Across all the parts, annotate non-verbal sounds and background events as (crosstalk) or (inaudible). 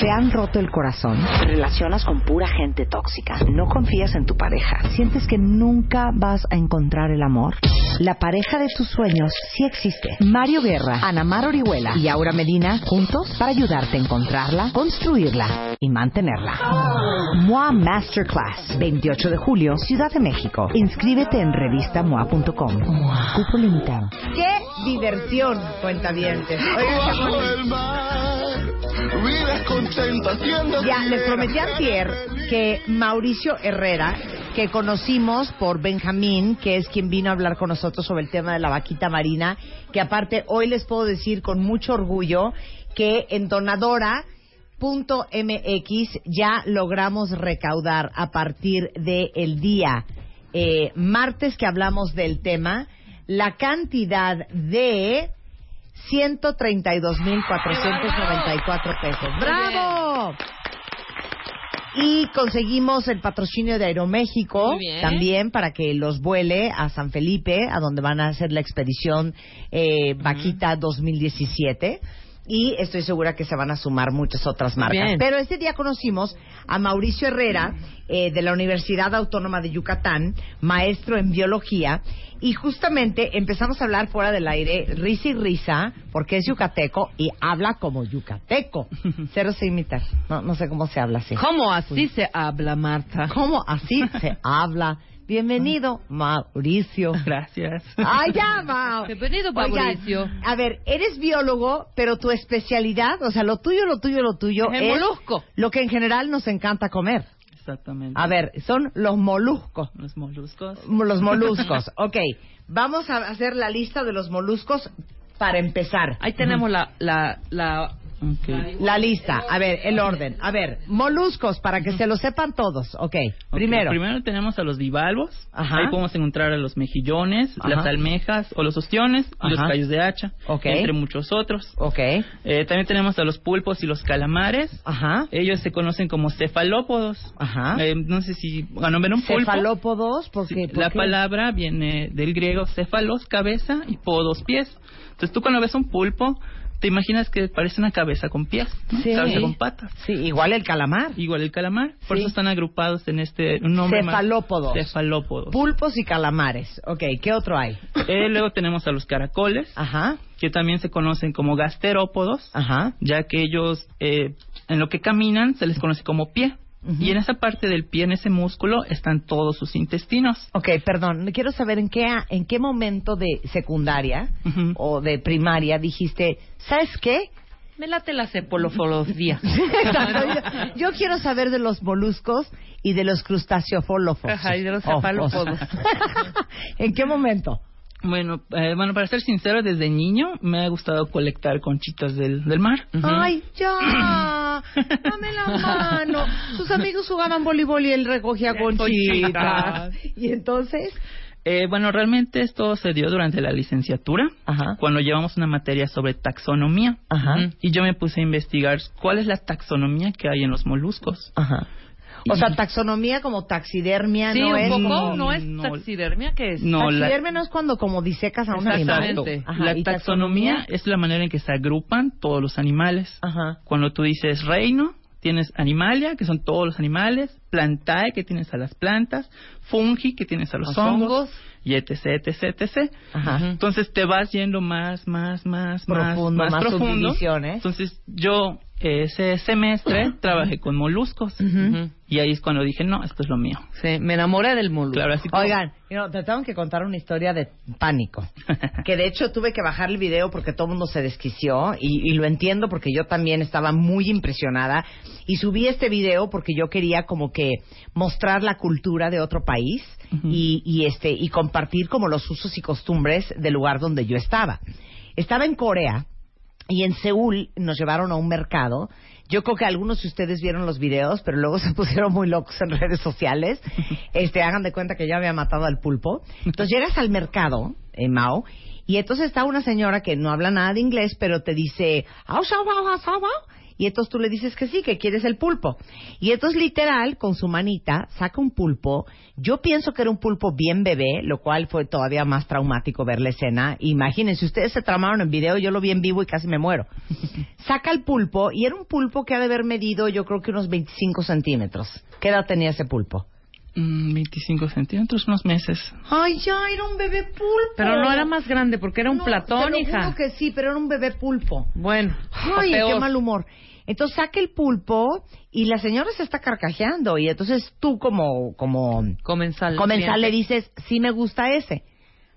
¿Te han roto el corazón? ¿Te relacionas con pura gente tóxica? ¿No confías en tu pareja? ¿Sientes que nunca vas a encontrar el amor? La pareja de tus sueños sí existe. Mario Guerra, Ana Mar Orihuela y Aura Medina juntos para ayudarte a encontrarla, construirla y mantenerla. MOA Masterclass, 28 de julio, Ciudad de México. Inscríbete en revistamoa.com. Cupo limitado. ¡Qué diversión! Oigan, qué bonito. Ya, les prometí antier que Mauricio Herrera, que conocimos por Benjamín, que es quien vino a hablar con nosotros sobre el tema de la vaquita marina, que aparte hoy les puedo decir con mucho orgullo que en donadora.mx ya logramos recaudar a partir del día eh, martes que hablamos del tema la cantidad de 132.494 pesos. ¡Bravo! Y conseguimos el patrocinio de Aeroméxico también para que los vuele a San Felipe, a donde van a hacer la expedición eh, Vaquita 2017. Y estoy segura que se van a sumar muchas otras marcas. Bien. Pero este día conocimos a Mauricio Herrera eh, de la Universidad Autónoma de Yucatán, maestro en biología, y justamente empezamos a hablar fuera del aire, risa y risa, porque es yucateco y habla como yucateco. (laughs) Cero se imitar. No, no sé cómo se habla así. ¿Cómo así se habla, Marta? ¿Cómo así se (laughs) habla? Bienvenido, Mauricio. Gracias. ¡Ay, ya, Mau! Bienvenido, Oigan, Mauricio. a ver, eres biólogo, pero tu especialidad, o sea, lo tuyo, lo tuyo, lo tuyo Es el molusco. lo que en general nos encanta comer. Exactamente. A ver, son los moluscos. Los moluscos. Los (laughs) moluscos. ok, vamos a hacer la lista de los moluscos para empezar. Ahí tenemos la, la, la... La lista, a ver, el orden. A ver, moluscos, para que se lo sepan todos. Ok, Ok, primero. Primero tenemos a los bivalvos. Ajá. Ahí podemos encontrar a los mejillones, Ajá. las almejas o los ostiones y los callos de hacha. Entre muchos otros. Ok, Eh, también tenemos a los pulpos y los calamares. ajá, Ellos se conocen como cefalópodos. ajá. Eh, no sé si van a ver un pulpo. Cefalópodos, porque Sí, la palabra viene del griego cefalos, cabeza, y podos, pies. Entonces tú cuando ves un pulpo, te imaginas que parece una cabeza con pies, ¿no? Sí. cabeza con patas. Sí, igual el calamar. Igual el calamar, por Sí. eso están agrupados en este nombre más- Cefalópodos. Cefalópodos. Pulpos y calamares. Ok, ¿qué otro hay? Eh, luego tenemos a los caracoles, Ajá, que también se conocen como gasterópodos, ajá. ya que ellos eh, en lo que caminan se les conoce como pie. Y en esa parte del pie, en ese músculo, están todos sus intestinos. Ok, perdón, quiero saber en qué, en qué momento de secundaria o de primaria dijiste, ¿sabes qué? Me late la cepolofología. (laughs) Exacto, yo, yo quiero saber de los moluscos y de los crustáceofólofos. Ajá, y de los Oh, cefalópodos. (laughs) ¿En qué momento? Bueno, eh, bueno, para ser sincero, desde niño me ha gustado colectar conchitas del, del mar. Ay, ya, (laughs) dame la mano. Sus amigos jugaban voleibol y él recogía conchitas. Conchitas. (laughs) Y entonces, Eh, bueno, realmente esto se dio durante la licenciatura, Ajá. cuando llevamos una materia sobre taxonomía. Ajá. Y yo me puse a investigar cuál es la taxonomía que hay en los moluscos. Ajá. O sea, taxonomía como taxidermia Sí, no un es poco, como- no es taxidermia, ¿qué es? No, la, taxidermia no es cuando como disecas a un animal. Exactamente. Ajá, la ¿y taxonomía es la manera en que se agrupan todos los animales. Ajá. Cuando tú dices reino, tienes animalia, que son todos los animales, plantae, que tienes a las plantas, fungi, que tienes a los, Los hongos, hongos. y etc, etc, etc. Ajá. Entonces te vas yendo más, más, más, Profundo, más, más profundo. subdivisiones. Entonces yo eh, ese semestre trabajé con moluscos y ahí es cuando dije, no, esto es lo mío. Sí, me enamoré del molusco. Claro, así como- Oigan, you know, te tengo que contar una historia de pánico. (laughs) Que de hecho tuve que bajar el video porque todo el mundo se desquició y, y lo entiendo porque yo también estaba muy impresionada. Y subí este video porque yo quería como que mostrar la cultura de otro país y, y este y compartir como los usos y costumbres del lugar donde yo estaba. Estaba en Corea y en Seúl nos llevaron a un mercado Yo creo que algunos de ustedes vieron los videos, pero luego (laughs) se pusieron muy locos en redes sociales. (laughs) Este, hagan de cuenta que yo había matado al pulpo. Entonces llegas al mercado, en Mao, y entonces está una señora que no habla nada de inglés, pero te dice, "Au, shao, au, au, au". Y entonces tú le dices que sí, que quieres el pulpo. Y entonces literal, con su manita, saca un pulpo. Yo pienso que era un pulpo bien bebé, lo cual fue todavía más traumático ver la escena. Imagínense, ustedes se tramaron en video, yo lo vi en vivo y casi me muero. (laughs) Saca el pulpo y era un pulpo que ha de haber medido yo creo que unos 25 centímetros. ¿Qué edad tenía ese pulpo? Mm, 25 centímetros, unos meses. Ay, ya, era un bebé pulpo. Pero no era más grande porque era un No, platón, te lo hija. juro que sí, pero era un bebé pulpo. Bueno, Ay, qué mal humor. Entonces saca el pulpo y la señora se está carcajeando y entonces tú como como Comensal. comensal le dices, sí me gusta ese.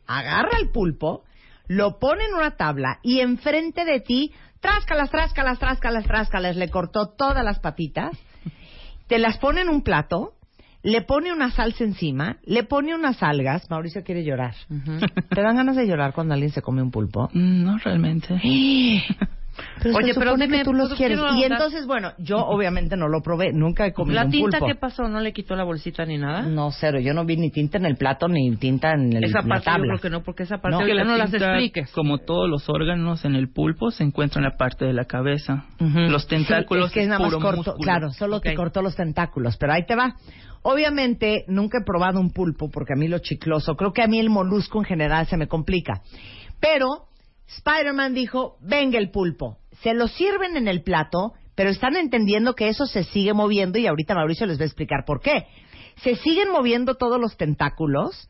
Agarra el pulpo, lo pone en una tabla y enfrente de ti, tráscalas, tráscalas, tráscalas, tráscalas, le cortó todas las patitas, te las pone en un plato, le pone una salsa encima, le pone unas algas, Mauricio quiere llorar. (laughs) ¿Te dan ganas de llorar cuando alguien se come un pulpo? Mm, No realmente. (gasps) Pero Oye, pero dime, que tú los ¿puedo- quieres. Y entonces, bueno, yo obviamente no lo probé, nunca he comido ¿La un tinta pulpo. qué pasó? ¿No le quitó la bolsita ni nada? No, cero, yo no vi ni tinta en el plato ni tinta en el, esa la parte yo tabla. creo que no, porque esa parte No. Que la no las tinta, expliques. Como todos los órganos en el pulpo, se encuentra en la parte de la cabeza. Los tentáculos Sí, es que nada más músculo. claro, solo te cortó los tentáculos, pero ahí te va. Obviamente, nunca he probado un pulpo porque a mí lo chicloso, creo que a mí el molusco en general se me complica. Pero Spider-Man dijo, venga el pulpo. Se lo sirven en el plato, pero están entendiendo que eso se sigue moviendo y ahorita Mauricio les va a explicar por qué. Se siguen moviendo todos los tentáculos.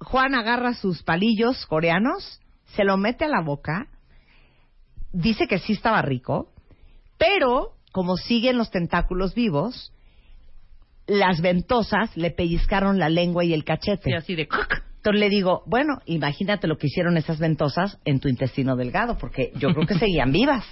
Juan agarra sus palillos coreanos, se lo mete a la boca, dice que sí estaba rico, pero como siguen los tentáculos vivos, las ventosas le pellizcaron la lengua y el cachete. Sí, así de... Entonces le digo, bueno, imagínate lo que hicieron esas ventosas en tu intestino delgado, porque yo creo que (laughs) seguían vivas.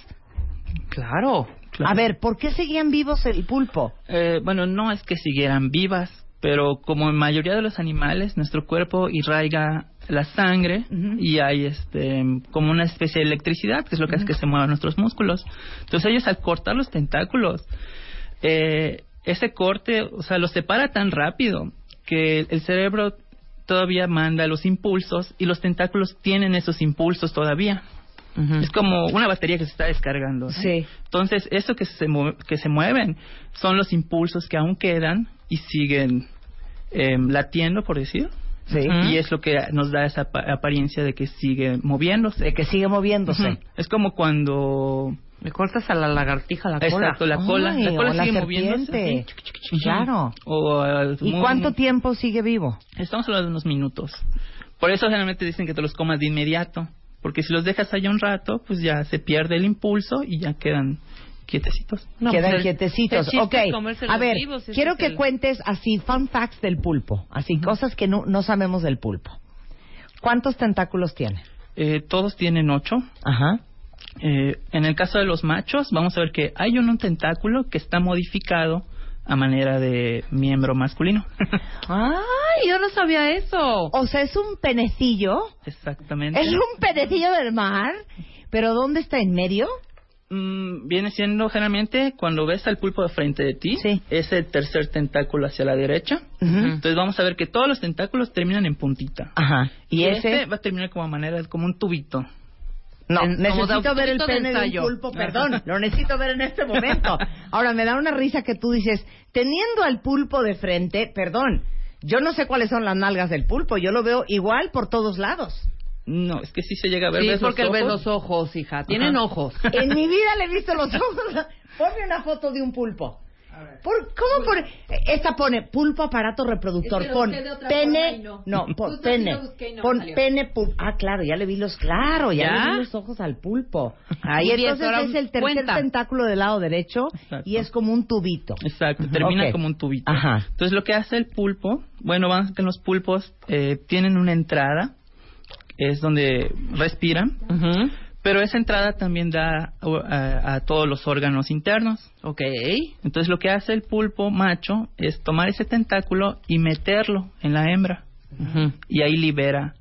Claro. Claro. A ver, ¿por qué seguían vivos el pulpo? Eh, bueno, no es que siguieran vivas, pero como en mayoría de los animales, nuestro cuerpo irraiga la sangre y hay este como una especie de electricidad, que es lo que hace que se muevan nuestros músculos. Entonces ellos al cortar los tentáculos, eh, ese corte, o sea, los separa tan rápido que el cerebro todavía manda los impulsos y los tentáculos tienen esos impulsos todavía. Es como una batería que se está descargando. Sí. Entonces, eso que se, que se mueven son los impulsos que aún quedan y siguen eh, latiendo, por decir. Sí. Y es lo que nos da esa apa- apariencia de que sigue moviéndose. De que sigue moviéndose. Es como cuando... Me cortas a la lagartija la cola. Exacto, la cola. Ay, la cola moviéndose. así. Claro. O, eh, ¿Y muy- cuánto tiempo sigue vivo? Estamos hablando de unos minutos. Por eso generalmente dicen que te los comas de inmediato. Porque si los dejas allá un rato, pues ya se pierde el impulso y ya quedan quietecitos. No, Quedan pues el- quietecitos. el Ok, a ver, vivos, quiero que el- cuentes así fun facts del pulpo, así cosas que no, no sabemos del pulpo. ¿Cuántos tentáculos tiene? Eh, todos tienen ocho. Ajá. Eh, en el caso de los machos, vamos a ver que hay un, un tentáculo que está modificado a manera de miembro masculino. (laughs) Ay, yo no sabía eso. O sea, es un penecillo. Exactamente. Es un penecillo del mar. Pero ¿dónde está? ¿En medio? Mm, viene siendo generalmente cuando ves al pulpo de frente de ti, Sí. es el tercer tentáculo hacia la derecha. Entonces vamos a ver que todos los tentáculos terminan en puntita. Ajá. ¿Y, ese? este va a terminar como a manera como un tubito. No, En- necesito ver el tubito de pene de un pulpo, perdón. Lo necesito ver en este momento. Ahora, me da una risa que tú dices, teniendo al pulpo de frente, perdón, yo no sé cuáles son las nalgas del pulpo, yo lo veo igual por todos lados. No, es que sí se llega a ver. Sí, ¿ves es porque los ves ojos? los ojos, hija. Tienen Ajá. ojos. (laughs) En mi vida le he visto los ojos. (laughs) Ponme una foto de un pulpo. Por- ¿Cómo pone? Esta pone pulpo aparato reproductor. Es que pon pene. no. No, pon pene. no pon salió. pene pulpo. Ah, claro, ya le vi los. Claro, ya, ¿Ya? le vi los ojos al pulpo. (laughs) Ahí entonces es el tercer cuenta. tentáculo del lado derecho Exacto. y es como un tubito. Exacto, termina como un tubito. Ajá. Entonces lo que hace el pulpo, bueno, vamos a ver que los pulpos eh, tienen una entrada, es donde respiran. Pero esa entrada también da uh, a, a todos los órganos internos. Ok. Entonces lo que hace el pulpo macho es tomar ese tentáculo y meterlo en la hembra y ahí libera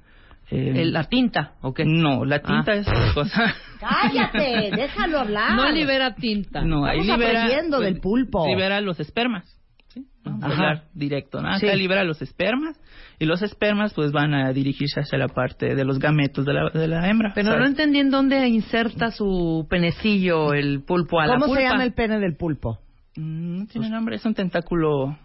eh, El- la tinta, ¿o qué? No, la tinta Ah. es otra cosa. (laughs) Cállate, déjalo hablar. No libera tinta. No, ahí Estamos libera. aprendiendo del pulpo. Libera los espermas. ¿sí? Vamos a Ajá. hablar directo, ¿no? Acá Sí. libera los espermas y los espermas pues van a dirigirse hacia la parte de los gametos de la, de la hembra. Pero no entendí en dónde inserta su penecillo el pulpo a la ¿Cómo pulpa. se llama el pene del pulpo? mm, No tiene nombre, es un tentáculo.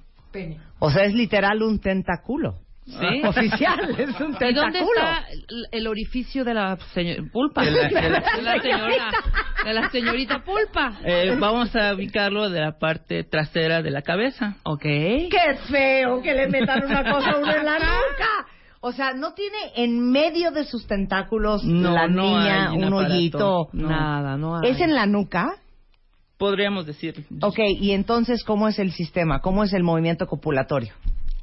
O sea, es literal un tentáculo. ¿Sí? (laughs) Oficial, es un ¿Y dónde tentáculo. está el, orificio de la señor- pulpa? De la- de la- (laughs) De la señora, (laughs) de la señorita pulpa. Eh, vamos a ubicarlo de la parte trasera de la cabeza. Ok. ¡Qué feo que le metan una cosa a uno en la nuca! O sea, ¿no tiene en medio de sus tentáculos No, la no niña un hoyito? No. Nada, no hay. ¿Es en la nuca? Podríamos decir. Ok, y entonces, ¿cómo es el sistema? ¿Cómo es el movimiento copulatorio?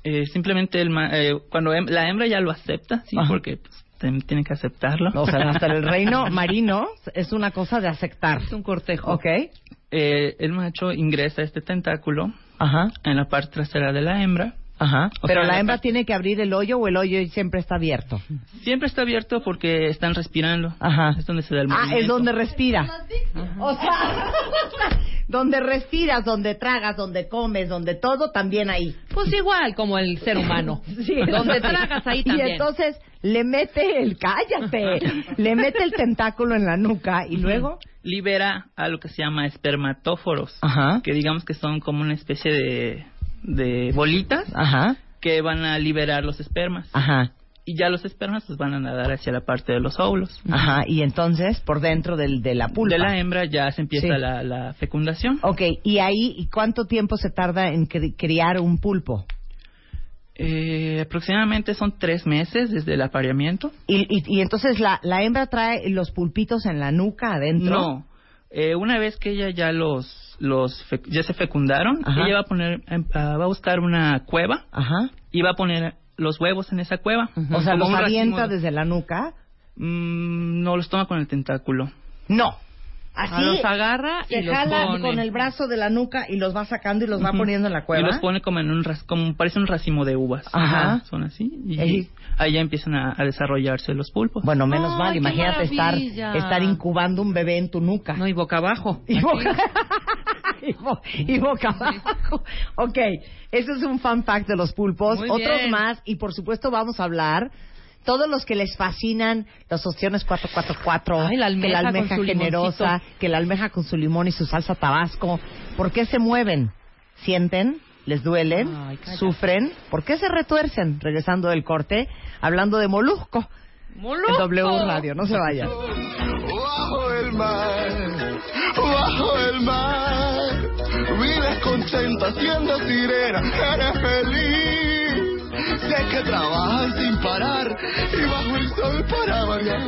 Eh, simplemente el ma- eh, cuando hem- la hembra ya lo acepta, sí, Ajá. porque pues, tiene que aceptarlo. O sea, hasta el reino (laughs) marino es una cosa de aceptar. Es un cortejo. ¿Ok? Eh, el macho ingresa este tentáculo Ajá, en la parte trasera de la hembra. Ajá. O Pero sea, la hembra tiene que abrir el hoyo o el hoyo siempre está abierto. Siempre está abierto porque están respirando. Ajá. Es donde se da el Ah, movimiento. es donde respira. O sea, (laughs) donde respiras, donde tragas, donde comes, donde todo, también ahí. Pues igual como el ser humano. (laughs) Donde tragas ahí también. Y entonces le mete el, cállate, le mete el tentáculo en la nuca y luego. Libera a lo que se llama espermatóforos. Ajá. Que digamos que son como una especie de, de bolitas Ajá, que van a liberar los espermas. ajá, Y ya los espermas pues, van a nadar hacia la parte de los óvulos. ajá. Y entonces, por dentro del, de la pulpa. De la hembra ya se empieza Sí. la, la fecundación. Ok, y ahí, ¿y cuánto tiempo se tarda en cri- criar un pulpo? Eh, aproximadamente son tres meses desde el apareamiento. Y, y, y entonces la, la hembra trae los pulpitos en la nuca adentro. No. Eh, una vez que ella ya los, los ya se fecundaron, Ajá. ella va a poner, em, ah, va a buscar una cueva Ajá. y va a poner los huevos en esa cueva. O sea, los avienta racimo desde la nuca. Mm, no los toma con el tentáculo. No. Ah, Así los agarra se y los jala pone. con el brazo de la nuca y los va sacando y los va Ujú. poniendo en la cueva. Y los pone como en un ras- como parece un racimo de uvas. Ajá. Son así. Y Ey. ahí ya empiezan a, a desarrollarse los pulpos. Bueno, menos Ay, mal, imagínate estar, maravilla. estar incubando un bebé en tu nuca. No, y boca abajo. y, boca, (laughs) y, bo- y boca abajo. Ok, eso es un fun fact de los pulpos. Muy Otros bien. más, y por supuesto vamos a hablar. Todos los que les fascinan las opciones 444, Ay, la que almeja la con almeja su generosa, limoncito. que la almeja con su limón y su salsa tabasco. ¿Por qué se mueven? ¿Sienten? ¿Les duelen? Ay. ¿Sufren? ¿Por qué se retuercen? Regresando del corte, hablando de molusco. ¡Molusco! En W Radio, no se vayan. Bajo el mar, bajo el mar, vives contenta siendo sirena, eres feliz. Sé que trabajas sin parar y bajo el sol para variar.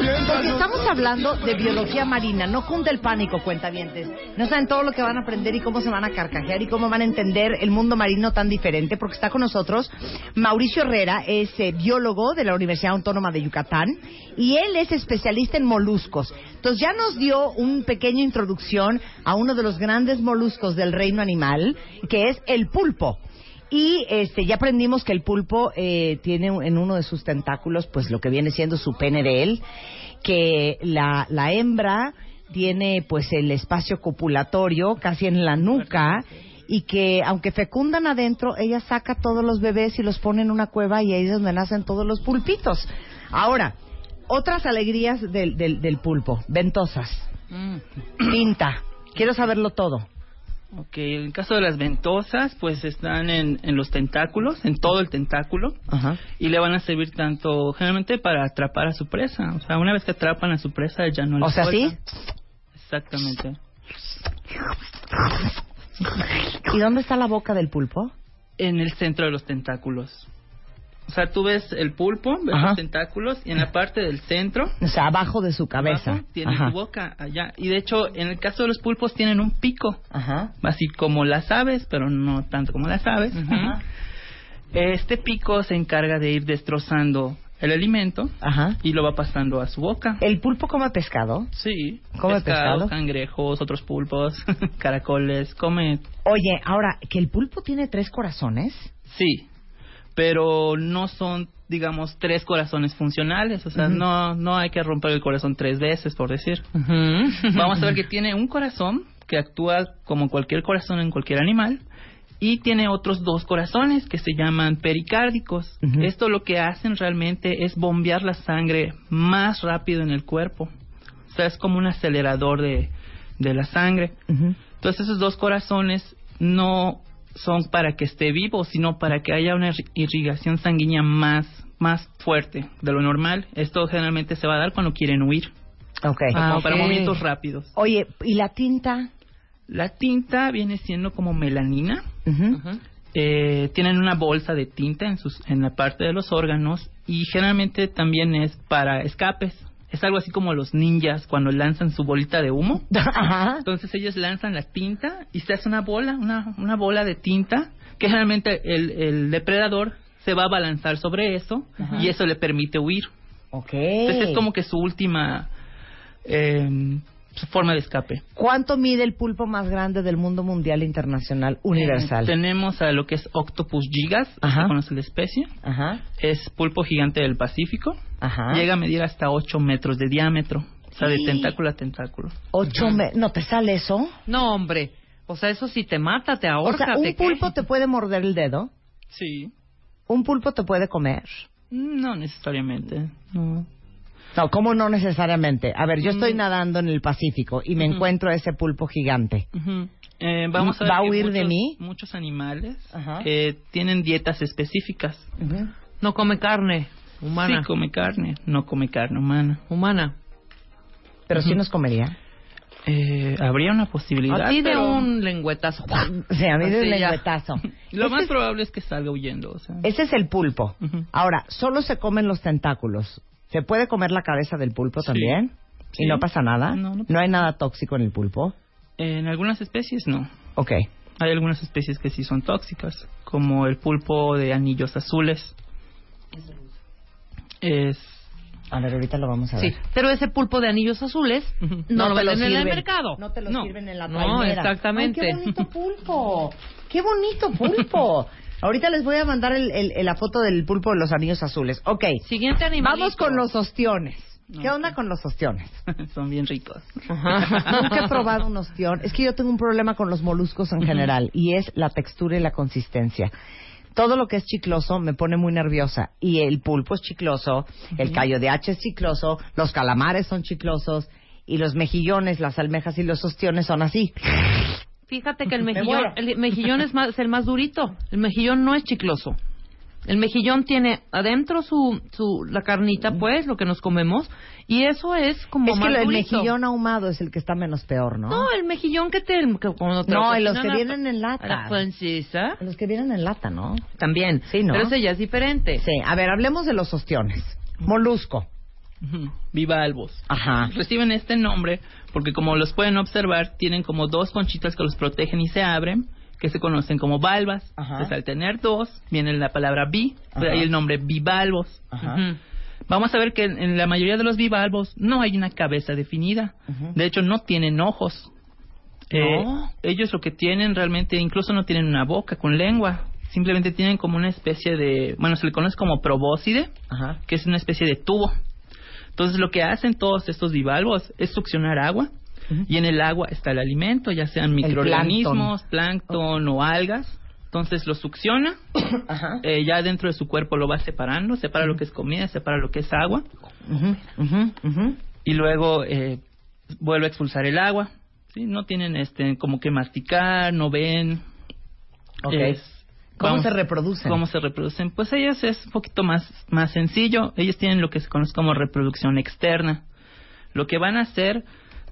Mientras Porque estamos hablando de biología marina, no cunde el pánico, cuentavientes. No saben todo lo que van a aprender y cómo se van a carcajear y cómo van a entender el mundo marino tan diferente, porque está con nosotros Mauricio Herrera, es eh, biólogo de la Universidad Autónoma de Yucatán y él es especialista en moluscos. Entonces ya nos dio una pequeña introducción a uno de los grandes moluscos del reino animal, que es el pulpo. Y este, ya aprendimos que el pulpo eh, tiene en uno de sus tentáculos, pues lo que viene siendo su pene de él, que la, la hembra tiene pues el espacio copulatorio casi en la nuca y que aunque fecundan adentro, ella saca todos los bebés y los pone en una cueva y ahí es donde nacen todos los pulpitos. Ahora, otras alegrías del, del, del pulpo, ventosas, Mm. tinta, quiero saberlo todo. Ok, en el caso de las ventosas, pues están en, en los tentáculos, en todo el tentáculo, Ajá. y le van a servir tanto, generalmente, para atrapar a su presa. O sea, una vez que atrapan a su presa, ya no la O sea, ¿sí? Exactamente. ¿Y dónde está la boca del pulpo? En el centro de los tentáculos. O sea, tú ves el pulpo, ves Ajá. los tentáculos, y en la parte del centro, O sea, abajo de su cabeza. abajo, tiene Ajá. su boca allá. Y de hecho, en el caso de los pulpos, tienen un pico. Ajá. así como las aves, pero no tanto como las aves. Ajá. Este pico se encarga de ir destrozando el alimento Ajá. y lo va pasando a su boca. ¿El pulpo come pescado? Sí, ¿Come pescado? cangrejos, otros pulpos, (laughs) caracoles, come. Oye, ahora, ¿que el pulpo tiene tres corazones? Sí, pero no son, digamos, tres corazones funcionales. O sea, no, no hay que romper el corazón tres veces, por decir. (laughs) Vamos a ver que tiene un corazón que actúa como cualquier corazón en cualquier animal y tiene otros dos corazones que se llaman pericárdicos. Esto lo que hacen realmente es bombear la sangre más rápido en el cuerpo. O sea, es como un acelerador de, de la sangre. Entonces esos dos corazones no son para que esté vivo, sino para que haya una irri- irrigación sanguínea más, más fuerte de lo normal. Esto generalmente se va a dar cuando quieren huir, Ok. como ok. para movimientos rápidos. Oye, ¿y la tinta? La tinta viene siendo como melanina. Eh, tienen una bolsa de tinta en, sus, en la parte de los órganos y generalmente también es para escapes. Es algo así como los ninjas cuando lanzan su bolita de humo. (laughs) Ajá. Entonces ellos lanzan la tinta y se hace una bola, una, una bola de tinta que generalmente el, el depredador se va a balanzar sobre eso y eso le permite huir. Ok. Entonces es como que su última eh, su forma de escape. ¿Cuánto mide el pulpo más grande del mundo mundial internacional universal? Eh, tenemos a lo que es Octopus gigas, Ajá. ¿se conoce la especie? Ajá. Es pulpo gigante del Pacífico. Ajá. Llega a medir hasta 8 metros de diámetro. O sea, de tentáculo a tentáculo. Ocho me- ¿No te sale eso? No, hombre. O sea, eso si te mata, te O ahorca, sea, te un pulpo te puede morder el dedo. Sí. Un pulpo te puede comer. No necesariamente. No. No, ¿cómo no necesariamente? A ver, yo estoy Mm. nadando en el Pacífico y me encuentro ese pulpo gigante. Ujú. Eh, vamos a ver ¿Va a huir de muchos- mí? Muchos animales Ajá. eh, tienen dietas específicas. No come carne humana. Sí come carne, no come carne humana. Humana. Pero sí nos comería. Eh, habría una posibilidad. A ti de pero un lengüetazo. (laughs) Sí, a mí de un lengüetazo. Lo más es- probable es que salga huyendo. O sea. Ese es el pulpo. Ujú. Ahora, solo se comen los tentáculos. ¿Se puede comer la cabeza del pulpo Sí. también? ¿Y Sí. no pasa nada? No, no pasa hay nada tóxico en el pulpo? En algunas especies no. Ok. Hay algunas especies que sí son tóxicas, como el pulpo de anillos azules. Es A ver, ahorita lo vamos a ver. Sí, pero ese pulpo de anillos azules Ujú. (laughs) no, lo venden en el mercado. No te lo No. sirven en la No, trainera. exactamente. Ay, qué bonito pulpo. Qué bonito pulpo. (laughs) Ahorita les voy a mandar el, el- la foto del pulpo de los anillos azules. Ok. Siguiente animal. Vamos con los ostiones. ¿Qué onda con los ostiones? (laughs) son bien ricos. Nunca he probado un ostión. Es que yo tengo un problema con los moluscos en general y es la textura y la consistencia. Todo lo que es chicloso me pone muy nerviosa. Y el pulpo es chicloso, el callo de hacha es chicloso, los calamares son chiclosos y los mejillones, las almejas y los ostiones son así. Fíjate que (laughs) el Me mejillón, el mejillón es, más, es el más durito. El mejillón no es chicloso. El mejillón tiene adentro su, su la carnita, pues, lo que nos comemos, y eso es como Es que más lo- el durito. mejillón ahumado es el que está menos peor, ¿no? No, el mejillón que te... Que cuando te No, lo los que vienen en lata. La francesa. Los que vienen en lata, ¿no? También. Sí, ¿no? Pero ese ya es diferente. Sí, a ver, hablemos de los ostiones. Molusco. Bivalvos. Ajá. Reciben este nombre porque como los pueden observar, tienen como dos conchitas que los protegen y se abren, que se conocen como valvas. Ajá. Entonces al tener dos, viene la palabra bi, de Ajá. ahí el nombre bivalvos. Ajá. Vamos a ver que en, en la mayoría de los bivalvos no hay una cabeza definida. De hecho, no tienen ojos. Eh, No. ellos lo que tienen realmente, incluso no tienen una boca con lengua. Simplemente tienen como una especie de, bueno, se le conoce como probóscide, Ajá. que es una especie de tubo. Entonces lo que hacen todos estos bivalvos es succionar agua y en el agua está el alimento, ya sean microorganismos, plancton o algas. Entonces lo succiona, (coughs) Ajá. eh, ya dentro de su cuerpo lo va separando, separa lo que es comida, separa lo que es agua y luego eh, vuelve a expulsar el agua. ¿sí? No tienen este como que masticar, no ven. Ok. Es- ¿Cómo vamos- se reproducen? ¿Cómo se reproducen? Pues ellos es un poquito más, más sencillo. Ellos tienen lo que se conoce como reproducción externa. Lo que van a hacer,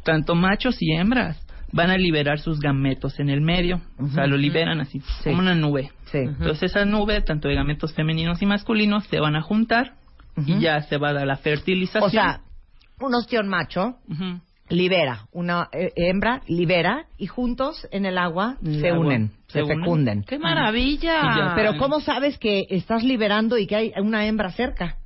tanto machos y hembras, van a liberar sus gametos en el medio. O sea, lo liberan así, Sí. como una nube. Sí. Entonces esa nube, tanto de gametos femeninos y masculinos, se van a juntar y ya se va a dar la fertilización. O sea, un ostión macho Ujú. Libera, una eh, hembra libera y juntos en el agua el se agua. unen, se, Se unen. fecunden. ¡Qué maravilla! ya. Pero ¿cómo sabes que estás liberando y que hay una hembra cerca?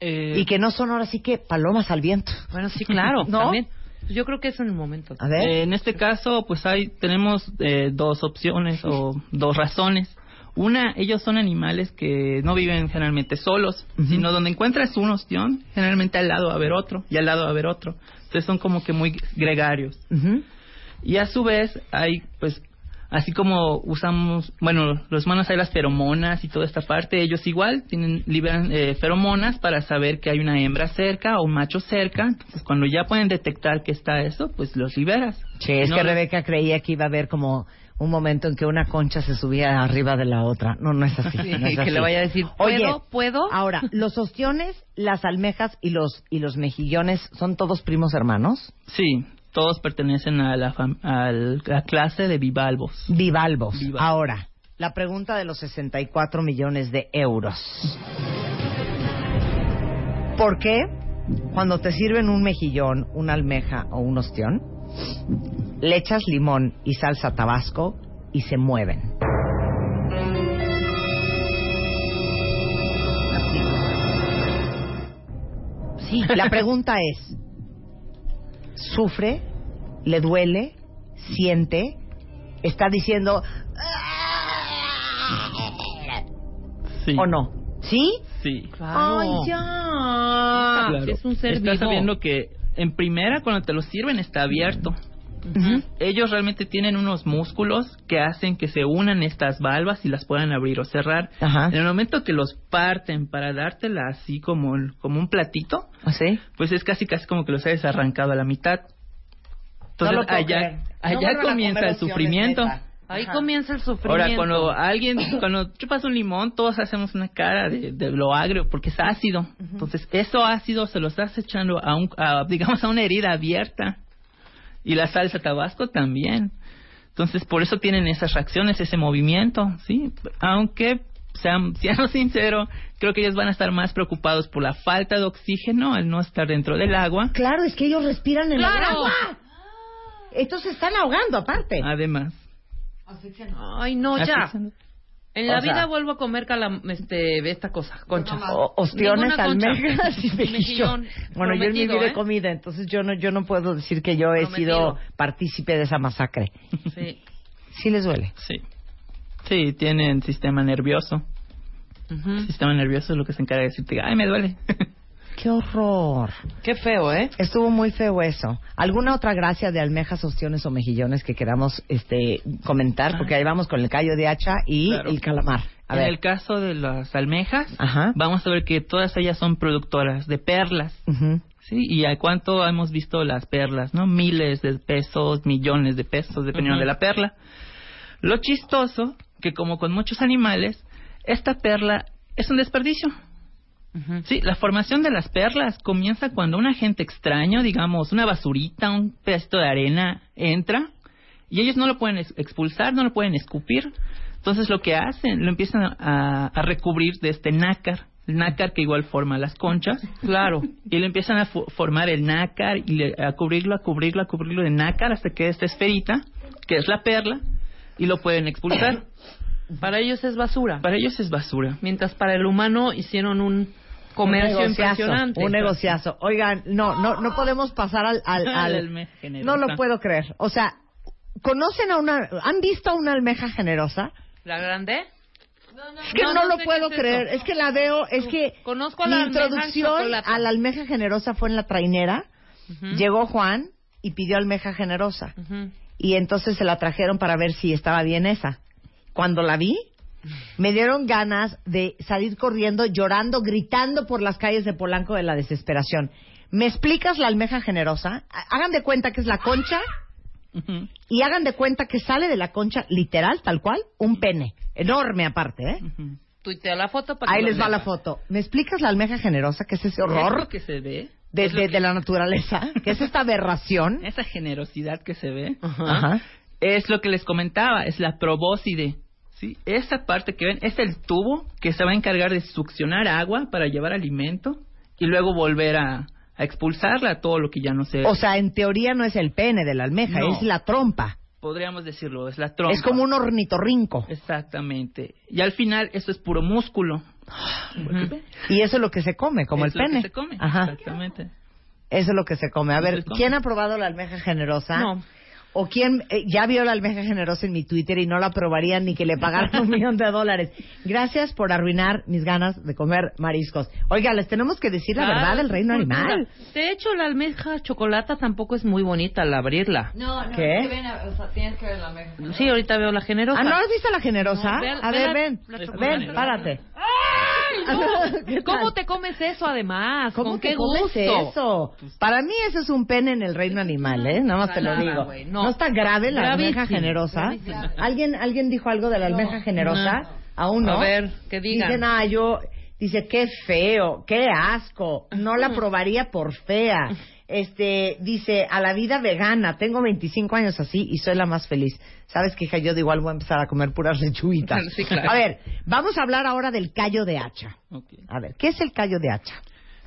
Eh, Y que no son ahora sí que palomas al viento. Bueno, sí, claro. (laughs) ¿No? También. Yo creo que eso en el momento. A ver. Eh, en este caso, pues hay tenemos eh, dos opciones o (laughs) dos razones. Una, ellos son animales que no viven generalmente solos, sino donde encuentras un ostión, generalmente al lado va a haber otro y al lado va a haber otro. Entonces son como que muy gregarios. Y a su vez hay, pues, así como usamos, bueno, los humanos hay las feromonas y toda esta parte, ellos igual tienen, liberan eh, feromonas para saber que hay una hembra cerca o un macho cerca. Entonces, cuando ya pueden detectar que está eso, pues los liberas. Sí, es No, que Rebeca creía que iba a haber como un momento en que una concha se subía arriba de la otra. No, no es así. Sí, no es que le vaya a decir, Oye, ¿puedo? ¿Puedo? Ahora, los ostiones, las almejas y los y los mejillones son todos primos hermanos. Sí, todos pertenecen a la, fam- a la clase de bivalvos. Bivalvos. Bivalvos. Ahora, la pregunta de los 64 millones de euros. ¿Por qué cuando te sirven un mejillón, una almeja o un ostión, le echas limón y salsa tabasco y se mueven? Sí, la (laughs) pregunta es, ¿sufre? ¿Le duele? ¿Siente? ¿Está diciendo Sí. o no? ¿Sí? Sí. Claro. ¡Ay, ya! Claro. Es un ser Estás vivo. sabiendo que en primera, cuando te lo sirven, está abierto. Ellos realmente tienen unos músculos que hacen que se unan estas valvas y las puedan abrir o cerrar. Ajá. En el momento que los parten para dártela así como, como un platito, ¿Sí? pues es casi casi como que los hayas arrancado a la mitad. Entonces No allá. No allá comienza el sufrimiento. Ahí Ajá. comienza el sufrimiento. Ahora, cuando alguien, (coughs) cuando chupas un limón, todos hacemos una cara de, de lo agrio porque es ácido. Entonces, eso ácido se lo estás echando a, un, a, digamos, a una herida abierta. Y la salsa tabasco también. Entonces, por eso tienen esas reacciones, ese movimiento, ¿sí? Aunque, sean, (laughs) seamos sinceros, creo que ellos van a estar más preocupados por la falta de oxígeno al no estar dentro del agua. Claro, es que ellos respiran en el ¡Claro! agua. Estos se están ahogando aparte. Además. Ay, no, ya. En la O sea- vida vuelvo a comer calam este, esta cosa, concha. O- ostiones, Ninguna concha. almejas y (laughs) mejillón. Bueno, yo en mi vida he ¿eh? comido, entonces yo no, yo no puedo decir que yo he Prometido. sido partícipe de esa masacre. Sí. (laughs) Sí les duele. Sí. Sí, tienen sistema nervioso. El sistema nervioso es lo que se encarga de decirte, ay, me duele. (laughs) Qué horror. Qué feo, ¿eh? Estuvo muy feo eso. ¿Alguna otra gracia de almejas, ostiones o mejillones que queramos este, comentar? Porque ahí vamos con el callo de hacha y Claro. el calamar. A en ver. el caso de las almejas, Ajá. vamos a ver que todas ellas son productoras de perlas. Sí, y a cuánto hemos visto las perlas, ¿no? Miles de pesos, millones de pesos, dependiendo de la perla. Lo chistoso, que como con muchos animales, esta perla es un desperdicio. Sí, la formación de las perlas comienza cuando un agente extraño, digamos, una basurita, un pedacito de arena, entra y ellos no lo pueden ex- expulsar, no lo pueden escupir. Entonces lo que hacen, lo empiezan a, a recubrir de este nácar, el nácar que igual forma las conchas. (laughs) Claro. Y le empiezan a fo- formar el nácar y le- a cubrirlo, a cubrirlo, a cubrirlo de nácar hasta que esta esferita, que es la perla, y lo pueden expulsar. (laughs) Para ellos es basura. Para ellos es basura. Mientras para el humano hicieron un comercio un impresionante. Un negociazo. Oigan, no, no, no podemos pasar al, al, (laughs) al- no lo puedo creer. O sea, ¿conocen a una, han visto a una almeja generosa? ¿La grande? Es que no, No, no lo sé puedo es creer. eso. Es que la veo, es que Conozco a la introducción a la almeja generosa fue en la trainera. Llegó Juan y pidió almeja generosa. Y entonces se la trajeron para ver si estaba bien esa. Cuando la vi, me dieron ganas de salir corriendo, llorando, gritando por las calles de Polanco de la desesperación. ¿Me explicas la almeja generosa? Hagan de cuenta que es la concha y hagan de cuenta que sale de la concha, literal, tal cual, un pene. Enorme aparte, ¿eh? Tuitea la foto para que Ahí les va la foto. ¿Me explicas la almeja generosa? ¿Qué es ese Es horror que se ve. de, es de- que- de la naturaleza? (laughs) ¿Qué es esta aberración? Esa generosidad que se ve Ajá. es lo que les comentaba, es la probóscide. ¿Sí? Esa parte que ven es el tubo que se va a encargar de succionar agua para llevar alimento y luego volver a, a expulsarla, todo lo que ya no se... O sea, en teoría no es el pene de la almeja, No. es la trompa. podríamos decirlo, es la trompa. Es como un ornitorrinco. Exactamente. Y al final eso es puro músculo. Y eso es lo que se come, como Es el lo que pene. se come, Ajá. Exactamente. Eso es lo que se come. A ver. ¿quién ha probado la almeja generosa? No. O quién eh, ya vio la almeja generosa en mi Twitter y no la probaría ni que le pagaran un (laughs) millón de dólares. Gracias por arruinar mis ganas de comer mariscos. Oiga, les tenemos que decir la Ah, verdad del reino cultura. animal. De hecho, la almeja chocolata tampoco es muy bonita al abrirla. No, no, ¿Qué? es que ven, a- o sea, tienes que ver la almeja. Sí, ahorita veo la generosa. Ah, ¿no has visto la generosa? No, ve- a ve ver, la- ven, la ven, párate. ¡Ay, no! (laughs) ¿Cómo te comes eso además? ¿Cómo ¿Con que qué comes gusto? eso? Para mí eso es un pene en el reino animal, ¿eh? Nada más te lo digo. güey, no. No. está grave la almeja generosa? gravísimo. ¿Alguien, ¿Alguien dijo algo de la almeja generosa? Aún no. A ver, que digan. Dicen, ah, yo... Dice, qué feo, qué asco, no la probaría por fea. Este, dice, a la vida vegana, tengo 25 años así y soy la más feliz. ¿Sabes qué, hija? Yo de igual voy a empezar a comer puras lechuguitas. (laughs) Sí, claro. A ver, vamos a hablar ahora del callo de hacha. A ver, ¿qué es el callo de hacha?